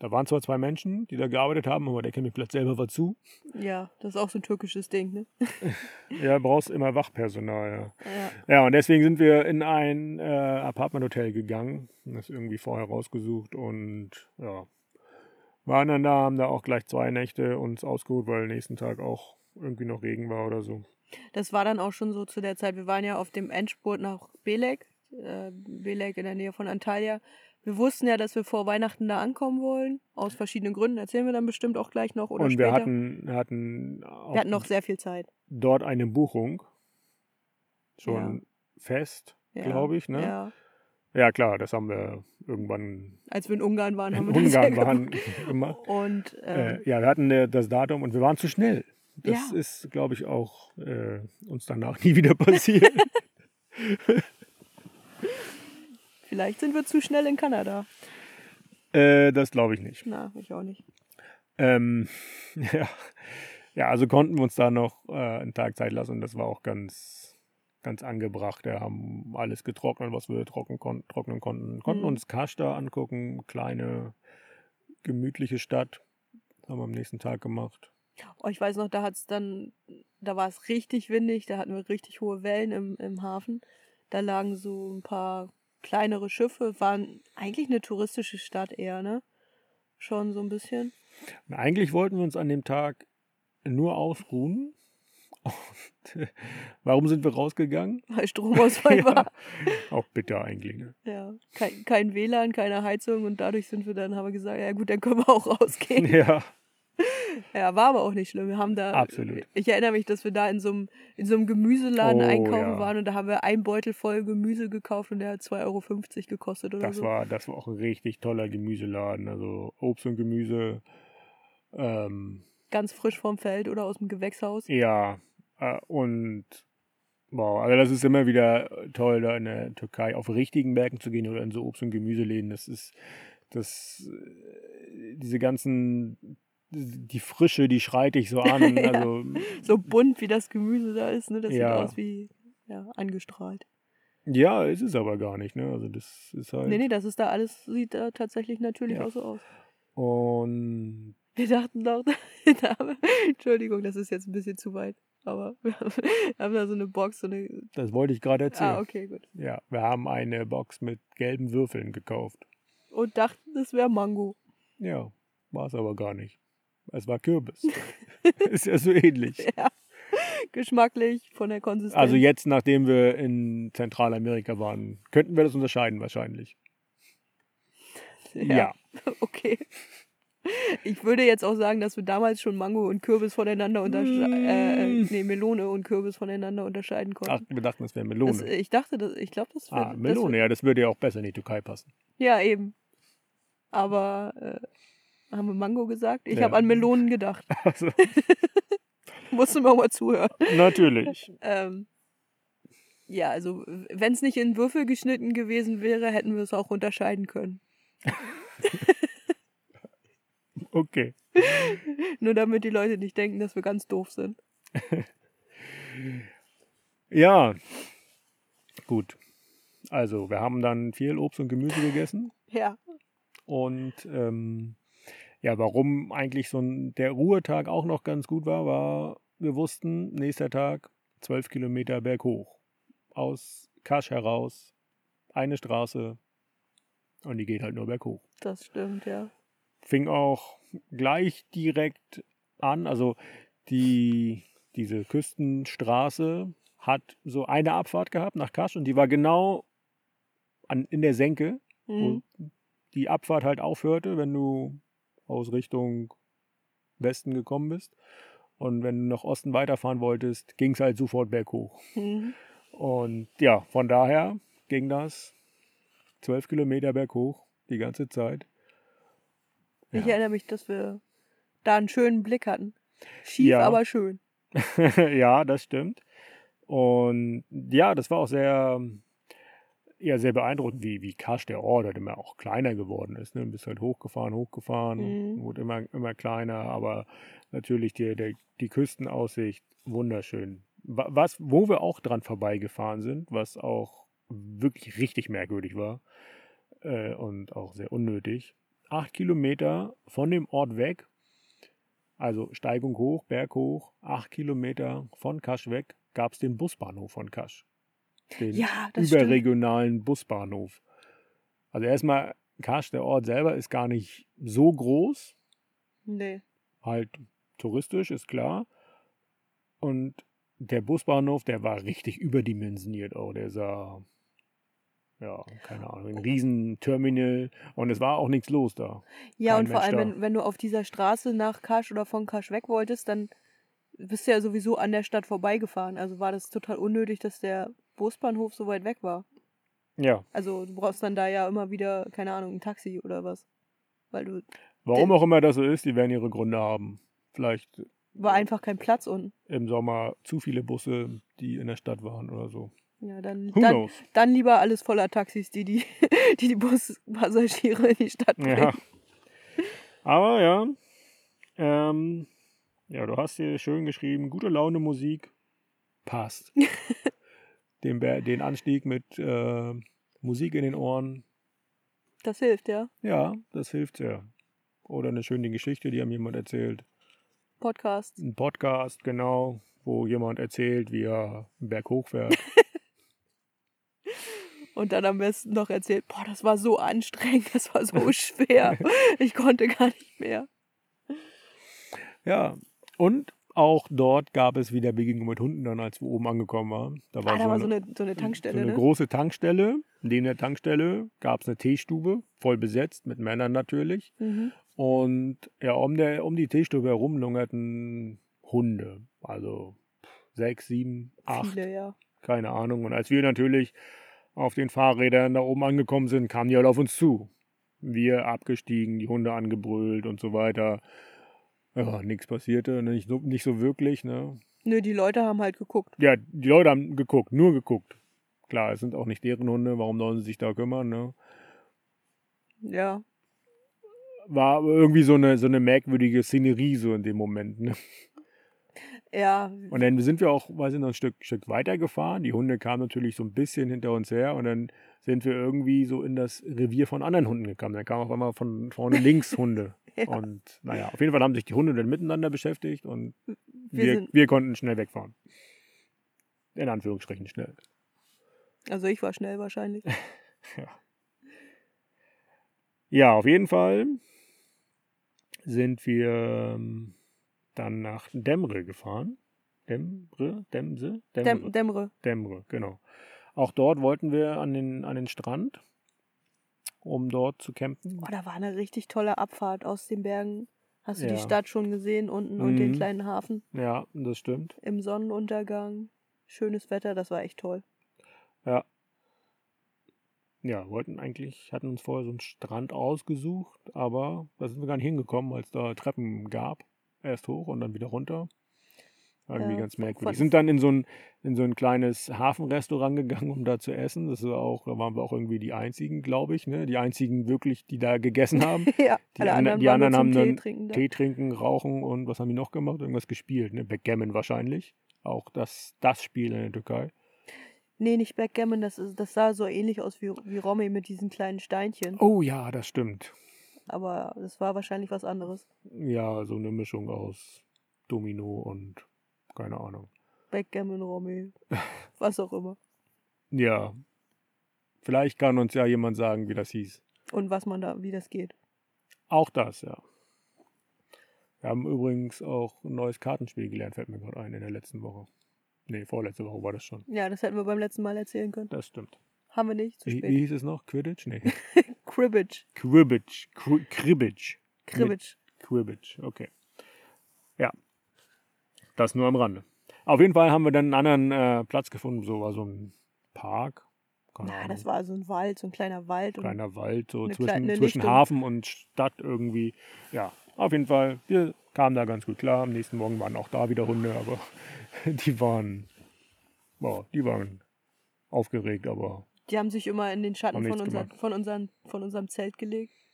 Da waren zwar zwei Menschen, die da gearbeitet haben, aber der Campingplatz selber war zu. Ja, das ist auch so ein türkisches Ding, ne? Ja, brauchst immer Wachpersonal, ja. Ja. Ja, und deswegen sind wir in ein äh, Apartmenthotel gegangen. Das irgendwie vorher rausgesucht und ja, waren dann da, haben da auch gleich zwei Nächte uns ausgeruht, weil nächsten Tag auch irgendwie noch Regen war oder so. Das war dann auch schon so zu der Zeit. Wir waren ja auf dem Endspurt nach Belek, äh, Belek in der Nähe von Antalya. Wir wussten ja, dass wir vor Weihnachten da ankommen wollen, aus verschiedenen Gründen. Erzählen wir dann bestimmt auch gleich noch oder und später. wir hatten, hatten, auch wir hatten noch sehr viel Zeit. dort eine Buchung schon fest, Ja. glaube ich. Ne? Ja. Ja, klar, das haben wir irgendwann Als wir in Ungarn waren, haben wir das ja Ungarn waren gemacht. Und ähm, Äh, ja, wir hatten äh, das Datum und wir waren zu schnell. Das Ja. ist, glaube ich, auch äh, uns danach nie wieder passiert. vielleicht sind wir zu schnell in Kanada. äh, das glaube ich nicht. Na, ich auch nicht. Ähm, ja. ja, also konnten wir uns da noch äh, einen Tag Zeit lassen und das war auch ganz, ganz angebracht. Wir haben alles getrocknet, was wir trocken kon trocknen konnten. Konnten Mhm. uns Kasch da angucken, kleine, gemütliche Stadt. Das haben wir am nächsten Tag gemacht. Oh, ich weiß noch, da hat's dann, da war es richtig windig, da hatten wir richtig hohe Wellen im, im Hafen. Da lagen so ein paar kleinere Schiffe, waren eigentlich eine touristische Stadt eher, ne? Schon so ein bisschen. Eigentlich wollten wir uns an dem Tag nur ausruhen. Und äh, warum sind wir rausgegangen? Weil Stromausfall Ja. war. Auch bitter eigentlich. Ne? Ja. Kein, kein WLAN, keine Heizung und dadurch sind wir dann, haben wir gesagt, ja gut, dann können wir auch rausgehen. Ja, Ja, war aber auch nicht schlimm. Wir haben da. Absolut. Ich erinnere mich, dass wir da in so einem, in so einem Gemüseladen Oh, einkaufen ja. waren und da haben wir einen Beutel voll Gemüse gekauft und der hat 2,50 Euro gekostet oder das so. war, das war auch ein richtig toller Gemüseladen. Also Obst und Gemüse. Ähm, Ganz frisch vom Feld oder aus dem Gewächshaus. ja, äh, und wow, also das ist immer wieder toll, da in der Türkei auf richtigen Märkten zu gehen oder in so Obst- und Gemüseläden. Das ist, das, äh, diese ganzen, die Frische, die schreit dich so an. Ja. Also So bunt wie das Gemüse da ist, ne? Das Ja. sieht aus wie ja, angestrahlt. Ja, ist es aber gar nicht, ne? Also das ist halt. Nee, nee, das ist da alles, sieht da tatsächlich natürlich Ja. auch so aus. Und Wir dachten doch, da Entschuldigung, das ist jetzt ein bisschen zu weit, aber wir haben, wir haben da so eine Box, so eine. das wollte ich gerade erzählen. Ah, okay, gut. Ja, wir haben eine Box mit gelben Würfeln gekauft. Und dachten, das wäre Mango. Ja, war es aber gar nicht. Es war Kürbis. ist ja so ähnlich. Ja. Geschmacklich, von der Konsistenz. Also jetzt, nachdem wir in Zentralamerika waren, könnten wir das unterscheiden wahrscheinlich. Ja. Okay. Ich würde jetzt auch sagen, dass wir damals schon Mango und Kürbis voneinander unterscheiden, äh, Mm. nee, Melone und Kürbis voneinander unterscheiden Ach, konnten. wir dachten, das wäre Das, Melone. ich dachte, das, ich glaube, das wäre. ah, Melone, ja, das würde ja auch besser in die Türkei passen. Ja, eben. Aber äh, haben wir Mango gesagt? Ich Ja. habe an Melonen gedacht. Also, Musst du mir auch mal zuhören. natürlich. Ähm, ja, also wenn es nicht in Würfel geschnitten gewesen wäre, hätten wir es auch unterscheiden können. Okay. Nur damit die Leute nicht denken, dass wir ganz doof sind. Ja. Gut. Also, wir haben dann viel Obst und Gemüse gegessen. Ja. Und ähm, ja, warum eigentlich so ein, der Ruhetag auch noch ganz gut war, war, wir wussten, nächster Tag 12 Kilometer berghoch. Aus Kasch heraus, eine Straße und die geht halt nur berghoch. Das stimmt, ja. fing auch gleich direkt an. Also die, diese Küstenstraße hat so eine Abfahrt gehabt nach Kasch und die war genau an, in der Senke, Mhm. wo die Abfahrt halt aufhörte, wenn du aus Richtung Westen gekommen bist. Und wenn du nach Osten weiterfahren wolltest, ging es halt sofort berghoch. Mhm. Und ja, von daher ging das zwölf Kilometer berghoch die ganze Zeit. Ich Ja. erinnere mich, dass wir da einen schönen Blick hatten. Schief, Ja. aber schön. ja, das stimmt. Und ja, das war auch sehr, ja, sehr beeindruckend, wie, wie Kasch, der Ort, halt immer auch kleiner geworden ist. Ne? Du bist halt hochgefahren, hochgefahren, Mhm. wurde immer, immer kleiner, aber natürlich die, der, die Küstenaussicht wunderschön. Wa- Was, wo wir auch dran vorbeigefahren sind, was auch wirklich richtig merkwürdig war äh, und auch sehr unnötig. Acht Kilometer von dem Ort weg, also Steigung hoch, Berg hoch, acht Kilometer von Kasch weg, gab es den Busbahnhof von Kasch. Den Ja, das stimmt. überregionalen Busbahnhof. Also erstmal, Kasch, der Ort selber, ist gar nicht so groß, Nee. halt touristisch, ist klar. Und der Busbahnhof, der war richtig überdimensioniert auch. Der sah, ja, keine Ahnung, ein Riesenterminal und es war auch nichts los da. Ja, Kein und vor allem, wenn, wenn du auf dieser Straße nach Kasch oder von Kasch weg wolltest, dann bist du ja sowieso an der Stadt vorbeigefahren. Also war das total unnötig, dass der Busbahnhof so weit weg war. Ja, Also du brauchst dann da ja immer wieder, keine Ahnung, ein Taxi oder was. Weil du warum auch immer das so ist, die werden ihre Gründe haben. Vielleicht war einfach kein Platz unten. im Sommer zu viele Busse, die in der Stadt waren oder so. Ja, dann, dann, dann lieber alles voller Taxis, die die, die, die Buspassagiere in die Stadt bringen. Ja. Aber ja, ähm, ja, du hast hier schön geschrieben, gute Laune Musik passt. den, den Anstieg mit äh, Musik in den Ohren, Das hilft, ja. ja, das hilft sehr. Oder eine schöne Geschichte, die einem jemand erzählt. Podcast. Ein Podcast, genau, wo jemand erzählt, wie er einen Berg hochfährt. Und dann am besten noch erzählt, boah, das war so anstrengend, das war so schwer. Ich konnte gar nicht mehr. ja, und auch dort gab es wieder Begegnung mit Hunden, dann als wir oben angekommen waren. Da war, Ah, da so, war eine, so eine, so eine Tankstelle, so eine ne? große Tankstelle. Neben der Tankstelle gab es eine Teestube, voll besetzt, mit Männern natürlich. Mhm. Und ja, um, der, um die Teestube herum lungerten Hunde. Also sechs, sieben, acht, Viele, ja. keine Ahnung. Und als wir natürlich auf den Fahrrädern da oben angekommen sind, kamen die halt auf uns zu. Wir abgestiegen, die Hunde angebrüllt und so weiter. Ja, nichts passierte, nicht so, nicht so wirklich. Ne? Nö, die Leute haben halt geguckt. Ja, die Leute haben geguckt, nur geguckt. Klar, es sind auch nicht deren Hunde, warum sollen sie sich da kümmern? Ne? Ja. War aber irgendwie so eine, so eine merkwürdige Szenerie so in dem Moment. Ne? Ja, Und dann sind wir auch, weiß ich noch, ein Stück, Stück weiter gefahren. Die Hunde kamen natürlich so ein bisschen hinter uns her und dann sind wir irgendwie so in das Revier von anderen Hunden gekommen. Dann kamen auf einmal von vorne links Hunde. Ja. Und naja, auf jeden Fall haben sich die Hunde dann miteinander beschäftigt und wir, wir, wir konnten schnell wegfahren. In Anführungsstrichen schnell. also ich war schnell wahrscheinlich. Ja, auf jeden Fall sind wir ähm, dann nach Demre gefahren. Demre? Demse? Demre. Däm Dämre. Demre, genau. Auch dort wollten wir an den, an den Strand, um dort zu campen. Oh, da war eine richtig tolle Abfahrt aus den Bergen. Hast du die. Stadt schon gesehen unten und den Mhm. kleinen Hafen Ja, das stimmt. im Sonnenuntergang? Schönes Wetter, das war echt toll. Ja. Ja, wollten eigentlich, hatten uns vorher so einen Strand ausgesucht, aber da sind wir gar nicht hingekommen, weil es da Treppen gab. Erst hoch und dann wieder runter. War Irgendwie Ja, ganz merkwürdig. Sind dann in so ein, in so ein kleines Hafenrestaurant gegangen, um da zu essen. Das ist auch, da waren wir auch irgendwie die einzigen, glaube ich, ne? Die einzigen wirklich, die da gegessen haben. ja, Die, alle ander- anderen, die anderen haben Tee dann trinken. Tee trinken, rauchen und was haben die noch gemacht? Irgendwas gespielt, ne? Backgammon wahrscheinlich. Auch das, das Spiel in der Türkei. Nee, nicht Backgammon, das, ist, das sah so ähnlich aus wie, wie Romy mit diesen kleinen Steinchen. Oh ja, das stimmt. Aber das war wahrscheinlich was anderes. Ja, so eine Mischung aus Domino und keine Ahnung. Backgammon, Romy, was auch immer. Ja. Vielleicht kann uns ja jemand sagen, wie das hieß. Und was man da, wie das geht. Auch das, ja. Wir haben übrigens auch ein neues Kartenspiel gelernt, fällt mir gerade ein, in der letzten Woche. Nee, vorletzte Woche war das schon. Ja, das hätten wir beim letzten Mal erzählen können. Das stimmt. Haben wir nicht, zu Wie, spät. wie hieß es noch? Quidditch? Nee. Cribbage. Cribbage. Cri- Cribbage. Cribbage. Quidditch, okay. Ja. Das nur am Rande. Auf jeden Fall haben wir dann einen anderen äh, Platz gefunden, so war so ein Park. Keine Ahnung. das war so ein Wald, so ein kleiner Wald. Kleiner Wald, so zwischen, zwischen Lichtung. Hafen und Stadt irgendwie. Ja, auf jeden Fall, wir kamen da ganz gut klar. Am nächsten Morgen waren auch da wieder Hunde, aber die waren, boah, die waren aufgeregt, aber die haben sich immer in den Schatten von, unser, von, unseren, von unserem Zelt gelegt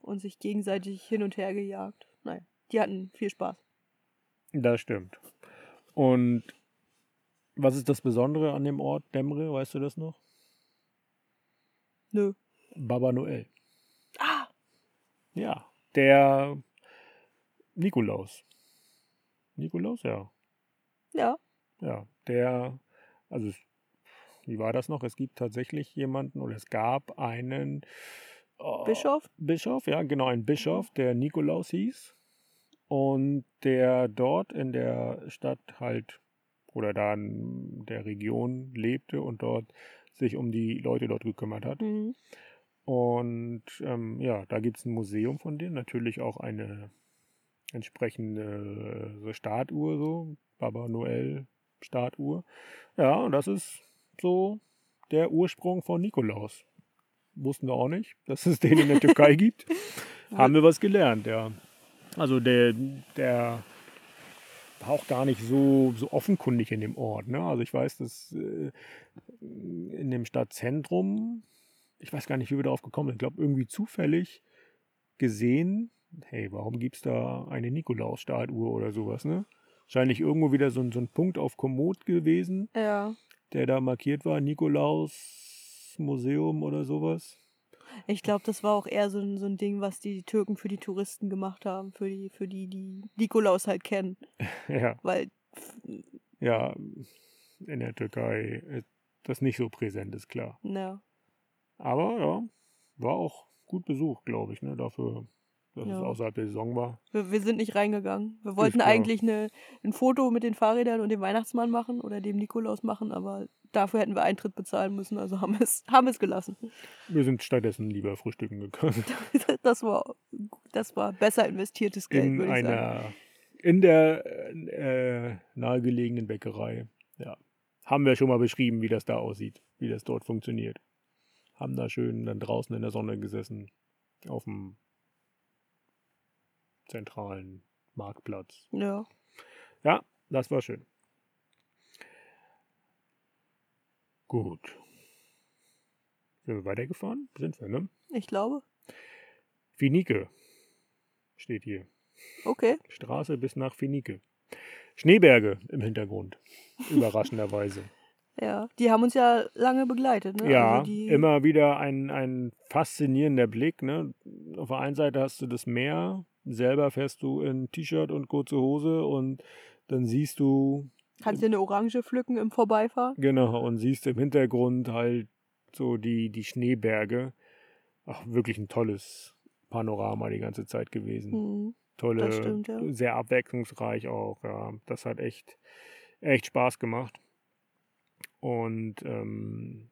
und sich gegenseitig hin und her gejagt. Nein, die hatten viel Spaß. Das stimmt. Und was ist das Besondere an dem Ort Demre, weißt du das noch? Nö. Baba Noel. Ah, Ja, der Nikolaus. Nikolaus, ja. ja. Ja, der, also, es- wie war das noch? Es gibt tatsächlich jemanden oder es gab einen oh, Bischof? Bischof, ja, genau, ein Bischof, der Nikolaus hieß und der dort in der Stadt halt oder da in der Region lebte und dort sich um die Leute dort gekümmert hat. Mhm. Und ähm, ja, da gibt es ein Museum von dem, natürlich auch eine entsprechende so Statue, so Baba Noel Statue. Ja, und das ist so der Ursprung von Nikolaus. Wussten wir auch nicht, dass es den in der Türkei gibt. Haben wir was gelernt, ja. Also der, der war auch gar nicht so, so offenkundig in dem Ort. Ne? Also ich weiß, dass äh, in dem Stadtzentrum, ich weiß gar nicht, wie wir darauf gekommen sind, ich glaube irgendwie zufällig gesehen, hey, warum gibt es da eine Nikolaus-Statue oder sowas, ne? Wahrscheinlich irgendwo wieder so, ein- so ein Punkt auf Komoot gewesen, Ja. der da markiert war, Nikolaus Museum oder sowas. Ich glaube, das war auch eher so ein, so ein Ding, was die Türken für die Touristen gemacht haben, für die, für die, die Nikolaus halt kennen. ja, Weil, ja, in der Türkei ist das nicht so präsent, ist klar. na, Aber ja, war auch gut besucht, glaube ich, ne? Dafür, dass es Ja. außerhalb der Saison war. wir, wir sind nicht reingegangen. Wir wollten eigentlich eine, ein Foto mit den Fahrrädern und dem Weihnachtsmann machen oder dem Nikolaus machen, aber dafür hätten wir Eintritt bezahlen müssen, also haben wir es, haben es gelassen. Wir sind stattdessen lieber frühstücken gegangen. Das war, das war besser investiertes Geld, in würde ich sagen. einer in der äh, nahegelegenen Bäckerei. Ja. Haben wir schon mal beschrieben, wie das da aussieht, wie das dort funktioniert. Haben da schön dann draußen in der Sonne gesessen, auf dem zentralen Marktplatz. Ja. Ja, das war schön. Gut. Sind wir weitergefahren? Sind wir, ne? Ich glaube. Finike steht hier. Okay. Straße bis nach Finike. Schneeberge im Hintergrund. Überraschenderweise. Ja. Die haben uns ja lange begleitet, ne? ja, also immer wieder ein, ein faszinierender Blick. Ne? Auf der einen Seite hast du das Meer, selber fährst du in T-Shirt und kurze Hose und dann siehst du, Kannst dir eine Orange pflücken im Vorbeifahren? genau, und siehst im Hintergrund halt so die, die Schneeberge. Ach, wirklich ein tolles Panorama die ganze Zeit gewesen. Mhm. tolle, stimmt, ja. sehr abwechslungsreich auch. Ja. Das hat echt, echt Spaß gemacht. Und ähm,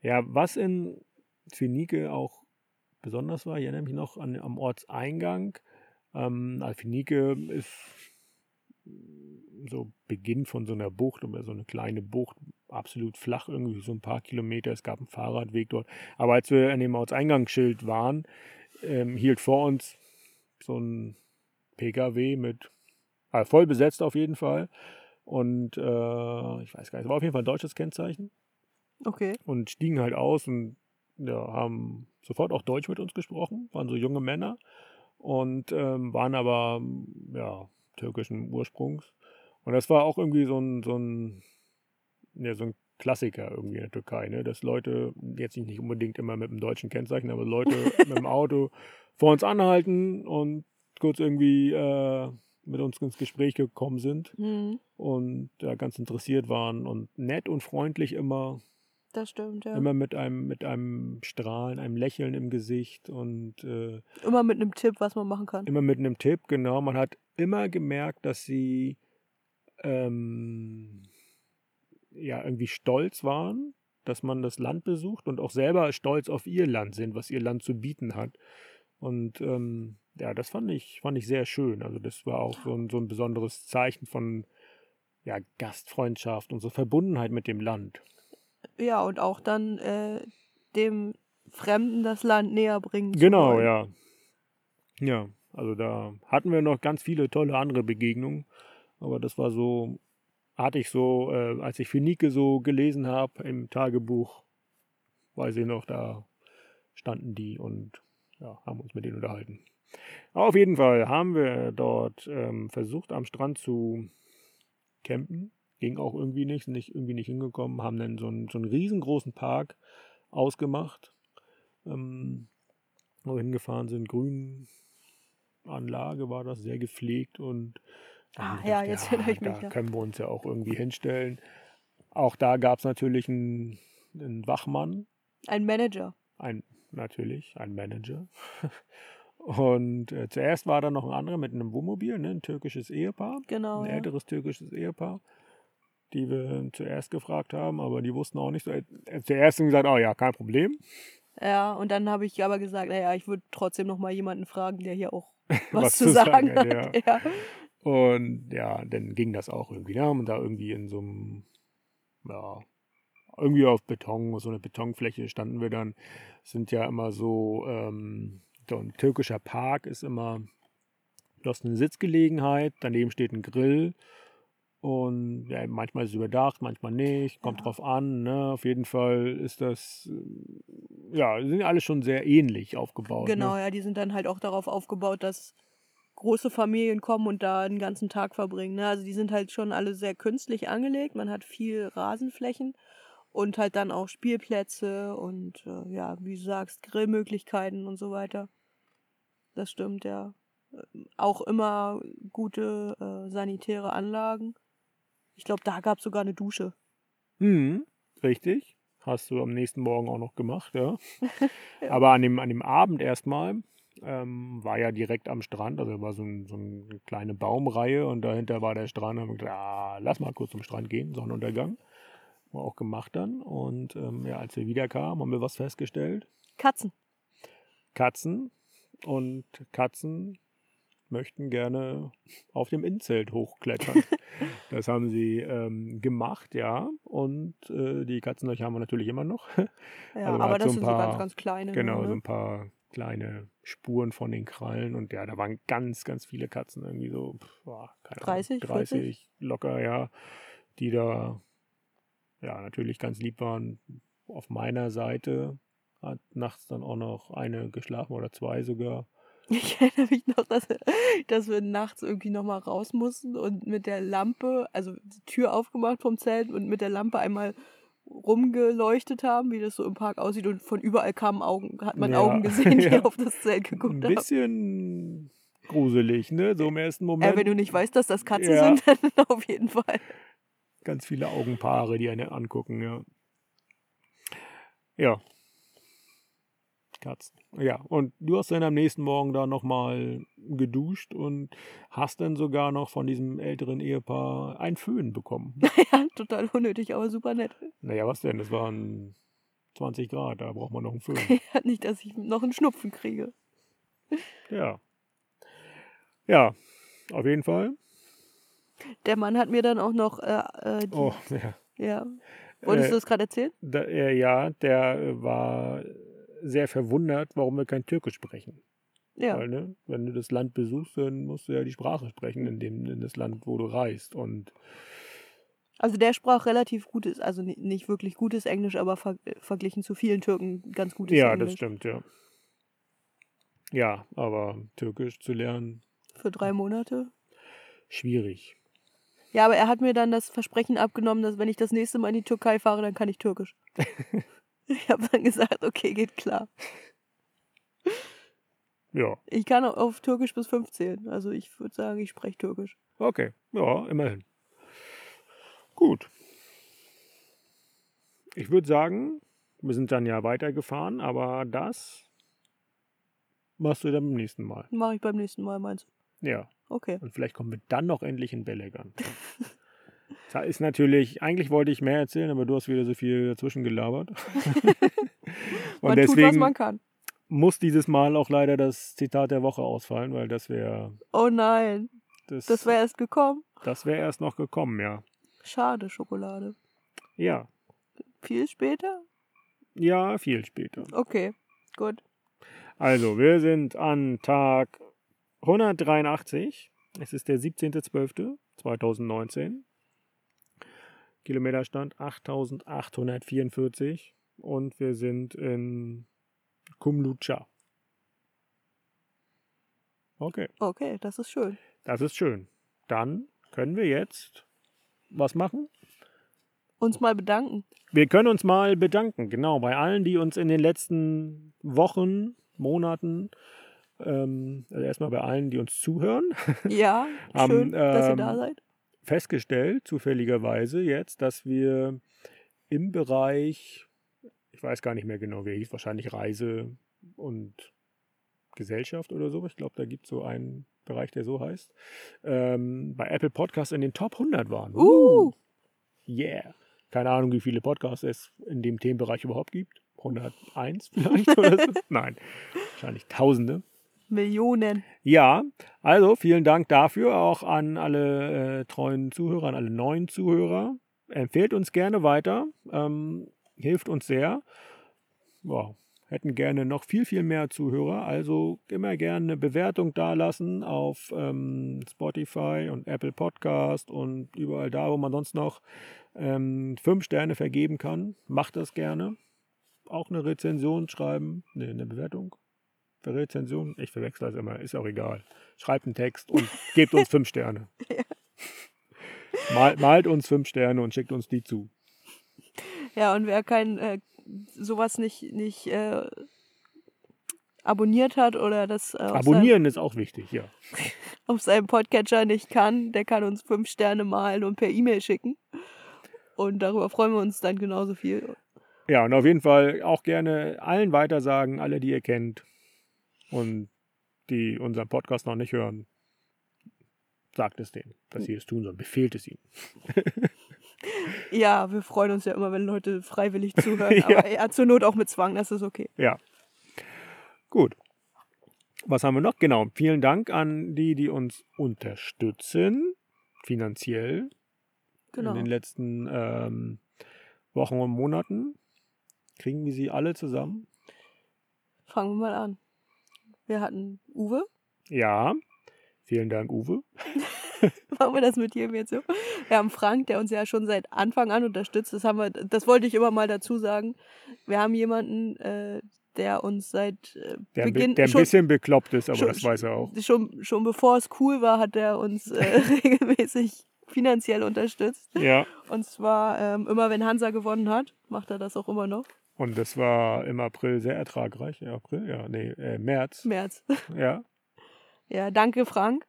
ja, was in Finike auch besonders war, ich erinnere mich noch an, am Ortseingang. Ähm, Finike ist so Beginn von so einer Bucht, oder so eine kleine Bucht, absolut flach, irgendwie so ein paar Kilometer. Es gab einen Fahrradweg dort. Aber als wir an dem Ortseingangsschild waren, ähm, hielt vor uns so ein PKW mit, äh, voll besetzt auf jeden Fall. Und äh, ich weiß gar nicht, es war auf jeden Fall ein deutsches Kennzeichen. Okay. Und stiegen halt aus und ja, haben sofort auch Deutsch mit uns gesprochen, waren so junge Männer und ähm, waren aber ja, türkischen Ursprungs. Und das war auch irgendwie so ein, so ein, ja, so ein Klassiker irgendwie in der Türkei, ne? dass Leute, jetzt nicht unbedingt immer mit dem deutschen Kennzeichen, aber Leute mit dem Auto vor uns anhalten und kurz irgendwie äh, mit uns ins Gespräch gekommen sind Mhm. und ja, ganz interessiert waren und nett und freundlich immer. Das stimmt, ja. Immer mit einem, mit einem Strahlen, einem Lächeln im Gesicht und äh, Immer mit einem Tipp, was man machen kann. immer mit einem Tipp, genau. Man hat immer gemerkt, dass sie ähm, ja irgendwie stolz waren, dass man das Land besucht und auch selber stolz auf ihr Land sind, was ihr Land zu bieten hat. Und ähm, ja, das fand ich, fand ich sehr schön. Also das war auch so ein, so ein besonderes Zeichen von ja, Gastfreundschaft und so Verbundenheit mit dem Land. Ja, und auch dann äh, dem Fremden das Land näher bringen. Genau, wollen. ja. Ja, also da hatten wir noch ganz viele tolle andere Begegnungen. Aber das war so, hatte ich so, äh, als ich für Nike so gelesen habe im Tagebuch, weiß ich noch, da standen die und ja, haben uns mit denen unterhalten. Auf jeden Fall haben wir dort ähm, versucht, am Strand zu campen. Ging auch irgendwie nicht, nicht irgendwie nicht hingekommen, haben dann so einen, so einen riesengroßen Park ausgemacht, ähm, wo wir hingefahren sind. Grünanlage war das, sehr gepflegt und Ah, ja, gedacht, jetzt erinnere ich mich, Da ja. können wir uns ja auch irgendwie hinstellen. Auch da gab es natürlich einen, einen Wachmann, Ein Manager. ein, natürlich, ein Manager. Und äh, zuerst war da noch ein anderer mit einem Wohnmobil, ne, ein türkisches Ehepaar, Genau. ein Ja. älteres türkisches Ehepaar, die wir zuerst gefragt haben, aber die wussten auch nicht so. Äh, zuerst haben sie gesagt, oh ja, kein Problem. ja, und dann habe ich aber gesagt, naja, ich würde trotzdem noch mal jemanden fragen, der hier auch was, Was zu sagen sagen hat, hat. Ja. Und ja, dann ging das auch irgendwie. Da haben wir da irgendwie in so einem, ja, irgendwie auf Beton, so eine Betonfläche standen wir dann. Es sind ja immer so, ähm, so ein türkischer Park ist immer, du hast eine Sitzgelegenheit, daneben steht ein Grill. Und ja, manchmal ist es überdacht, manchmal nicht, kommt Ja. drauf an. Ne? Auf jeden Fall ist das, ja, sind alle schon sehr ähnlich aufgebaut. Genau, Ne? ja, die sind dann halt auch darauf aufgebaut, dass große Familien kommen und da den ganzen Tag verbringen. Ne? Also die sind halt schon alle sehr künstlich angelegt. Man hat viel Rasenflächen und halt dann auch Spielplätze und äh, ja, wie du sagst, Grillmöglichkeiten und so weiter. Das stimmt, ja. Ähm, Auch immer gute äh, sanitäre Anlagen. Ich glaube, da gab es sogar eine Dusche. Mhm, richtig. Hast du am nächsten Morgen auch noch gemacht, ja. Ja. Aber an dem, an dem Abend erstmal ähm, war ja direkt am Strand, also war so, ein, so eine kleine Baumreihe und dahinter war der Strand. Und gedacht, ah, lass mal kurz zum Strand gehen, Sonnenuntergang. Wir auch gemacht dann. Und ähm, ja, als wir wiederkamen, haben wir was festgestellt. Katzen. Katzen und Katzen möchten gerne auf dem Innenzelt hochklettern. das haben sie ähm, gemacht, ja. Und äh, die Katzenlöcher haben wir natürlich immer noch. Ja, Also aber das sind so ganz, paar- ganz kleine. genau, nur, so ne? ein paar kleine Spuren von den Krallen. Und ja, da waren ganz, ganz viele Katzen, irgendwie so, boah, keine Ahnung, 30, 30 locker, ja, die da ja natürlich ganz lieb waren. Auf meiner Seite hat nachts dann auch noch eine geschlafen oder zwei sogar. Ich erinnere mich noch, dass, dass wir nachts irgendwie nochmal raus mussten und mit der Lampe, also die Tür aufgemacht vom Zelt und mit der Lampe einmal rumgeleuchtet haben, wie das so im Park aussieht und von überall kamen Augen, hat man Ja, Augen gesehen, die ja. auf das Zelt Ein geguckt haben. bisschen gruselig, ne? So im ersten Moment. Äh, wenn du nicht weißt, dass das Katzen Ja. sind, dann auf jeden Fall. Ganz viele Augenpaare, die einen angucken, ja. Ja. Katzen. Ja, und du hast dann am nächsten Morgen da nochmal geduscht und hast dann sogar noch von diesem älteren Ehepaar ein Föhn bekommen. ja, total unnötig, aber super nett. Naja, was denn? Das waren 20 Grad, da braucht man noch einen Föhn. Ja, nicht, dass ich noch einen Schnupfen kriege. Ja. Ja, auf jeden Fall. Der Mann hat mir dann auch noch, äh, äh, die, Oh, ja. ja. Wolltest Äh, du das gerade erzählen? Da, äh, ja, der war sehr verwundert, warum wir kein Türkisch sprechen. Ja. Weil, ne, wenn du das Land besuchst, dann musst du ja die Sprache sprechen in, dem, in das Land, wo du reist. Und Also der sprach relativ gutes, also ni- nicht wirklich gutes Englisch, aber ver verglichen zu vielen Türken ganz gutes ja, Englisch. das stimmt, ja. Ja, aber Türkisch zu lernen, Für drei Monate. schwierig. Ja, aber er hat mir dann das Versprechen abgenommen, dass wenn ich das nächste Mal in die Türkei fahre, dann kann ich Türkisch. ich habe dann gesagt, okay, geht klar. Ja, Ich kann auch auf Türkisch bis 15. Also ich würde sagen, ich spreche Türkisch. okay. Ja, immerhin. Gut. ich würde sagen, wir sind dann ja weitergefahren, aber das machst du dann beim nächsten Mal. Mache ich beim nächsten Mal, meinst du? Ja. Okay. Und vielleicht kommen wir dann noch endlich in Bellegern. Das ist natürlich, eigentlich wollte ich mehr erzählen, aber du hast wieder so viel dazwischen gelabert. Und man tut, was deswegen man kann. muss dieses Mal auch leider das Zitat der Woche ausfallen, weil das wäre Oh nein, das, das wäre erst gekommen. das wäre erst noch gekommen, ja. Schade, Schokolade. Ja, Viel später? ja, viel später. Okay, gut. Also, wir sind an Tag 183. Es ist der 17.12.2019. Kilometerstand 8844 und wir sind in Kumlucha. Okay, Okay, das ist schön. das ist schön. Dann können wir jetzt was machen? Uns mal bedanken. Wir können uns mal bedanken, genau, bei allen, die uns in den letzten Wochen, Monaten, ähm, also erstmal bei allen, die uns zuhören, Ja, Am, schön, dass ihr ähm, da seid. Festgestellt, zufälligerweise jetzt, dass wir im Bereich, ich weiß gar nicht mehr genau, wie hieß, wahrscheinlich Reise und Gesellschaft oder so, ich glaube, da gibt es so einen Bereich, der so heißt, ähm, bei Apple Podcasts in den Top 100 waren. Uh, Yeah. Keine Ahnung, wie viele Podcasts es in dem Themenbereich überhaupt gibt. 101 vielleicht oder so. Nein, wahrscheinlich Tausende. Millionen. Ja, also vielen Dank dafür auch an alle äh, treuen Zuhörer, an alle neuen Zuhörer. Empfehlt uns gerne weiter, ähm, hilft uns sehr. Wow, hätten gerne noch viel, viel mehr Zuhörer. Also immer gerne eine Bewertung dalassen auf ähm, Spotify und Apple Podcast und überall da, wo man sonst noch ähm, fünf Sterne vergeben kann. Macht das gerne. Auch eine Rezension schreiben, ne, eine Bewertung. Für Rezension, ich verwechsel das immer, ist auch egal. Schreibt einen Text und gebt uns fünf Sterne. Mal, malt uns fünf Sterne und schickt uns die zu. Ja, und wer kein äh, sowas nicht, nicht äh, abonniert hat oder das äh, Abonnieren ist auch wichtig, ja. Seinem, auf seinem Podcatcher nicht kann, der kann uns fünf Sterne malen und per E-Mail schicken. Und darüber freuen wir uns dann genauso viel. Ja, und auf jeden Fall auch gerne allen weitersagen, alle, die ihr kennt und die unseren Podcast noch nicht hören. Sagt es denen, dass sie es tun sollen. Befehlt es ihnen. Ja, wir freuen uns ja immer, wenn Leute freiwillig zuhören. Ja. Aber ja, zur Not auch mit Zwang, das ist okay. Ja. Gut. Was haben wir noch? Genau. Vielen Dank an die, die uns unterstützen, finanziell Genau. in den letzten ähm, Wochen und Monaten. Kriegen wir sie alle zusammen? Fangen wir mal an. Wir hatten Uwe. Ja. Vielen Dank, Uwe. Machen wir das mit jedem jetzt so? Wir haben Frank, der uns ja schon seit Anfang an unterstützt. Das haben wir, das wollte ich immer mal dazu sagen. Wir haben jemanden, äh, der uns seit äh, Der, Beginn der ein schon, bisschen bekloppt ist, aber schon- das weiß er auch. schon, schon bevor es cool war, hat er uns äh, regelmäßig finanziell unterstützt. Ja. Und zwar ähm, immer, wenn Hansa gewonnen hat, macht er das auch immer noch. Und das war im April sehr ertragreich. Ja, April, ja, nee, äh, März. März. Ja. Ja, danke Frank.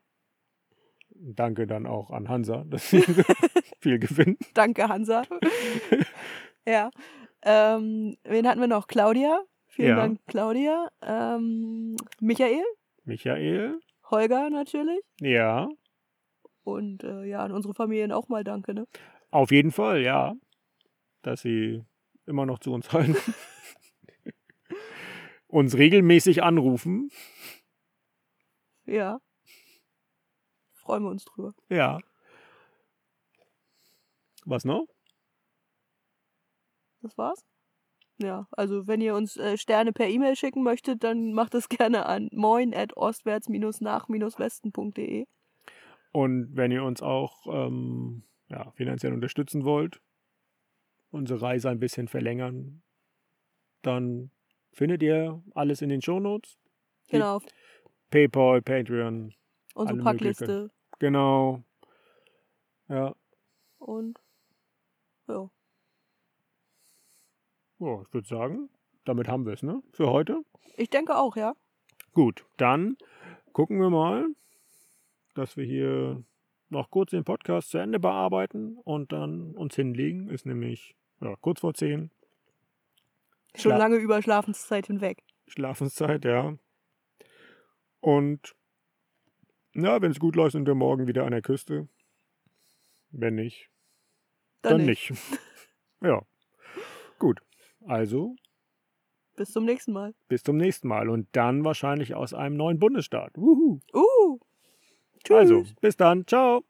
Danke dann auch an Hansa, dass sie viel gewinnen. Danke Hansa. ja. Ähm, wen hatten wir noch? Claudia. Vielen Ja. Dank, Claudia. Ähm, Michael. Michael. Holger natürlich. Ja. Und äh, ja, an unsere Familien auch mal danke, ne? Auf jeden Fall, ja. Dass sie immer noch zu uns halten. uns regelmäßig anrufen. Ja. Freuen wir uns drüber. Ja. Was noch? Das war's? Ja, also wenn ihr uns äh, Sterne per E-Mail schicken möchtet, dann macht es gerne an moin at ostwärts-nach-westen.de. Und wenn ihr uns auch ähm, ja, finanziell unterstützen wollt, unsere Reise ein bisschen verlängern, dann findet ihr alles in den Shownotes. Genau, PayPal, Patreon, unsere Packliste. genau. Ja, Und ja, oh, ich würde sagen, damit haben wir es, ne? Für heute. ich denke auch, ja. Gut, dann gucken wir mal, dass wir hier noch kurz den Podcast zu Ende bearbeiten und dann uns hinlegen. Ist nämlich Ja, kurz vor 10. Schon Schla- lange über Schlafenszeit hinweg. Schlafenszeit, ja. Und ja, wenn es gut läuft, sind wir morgen wieder an der Küste. Wenn nicht, Dann, dann, nicht. nicht. ja. Gut. Also, Bis zum nächsten Mal. bis zum nächsten Mal. Und dann wahrscheinlich aus einem neuen Bundesstaat. Wuhu. Uh. Tschüss. Also, bis dann. Ciao.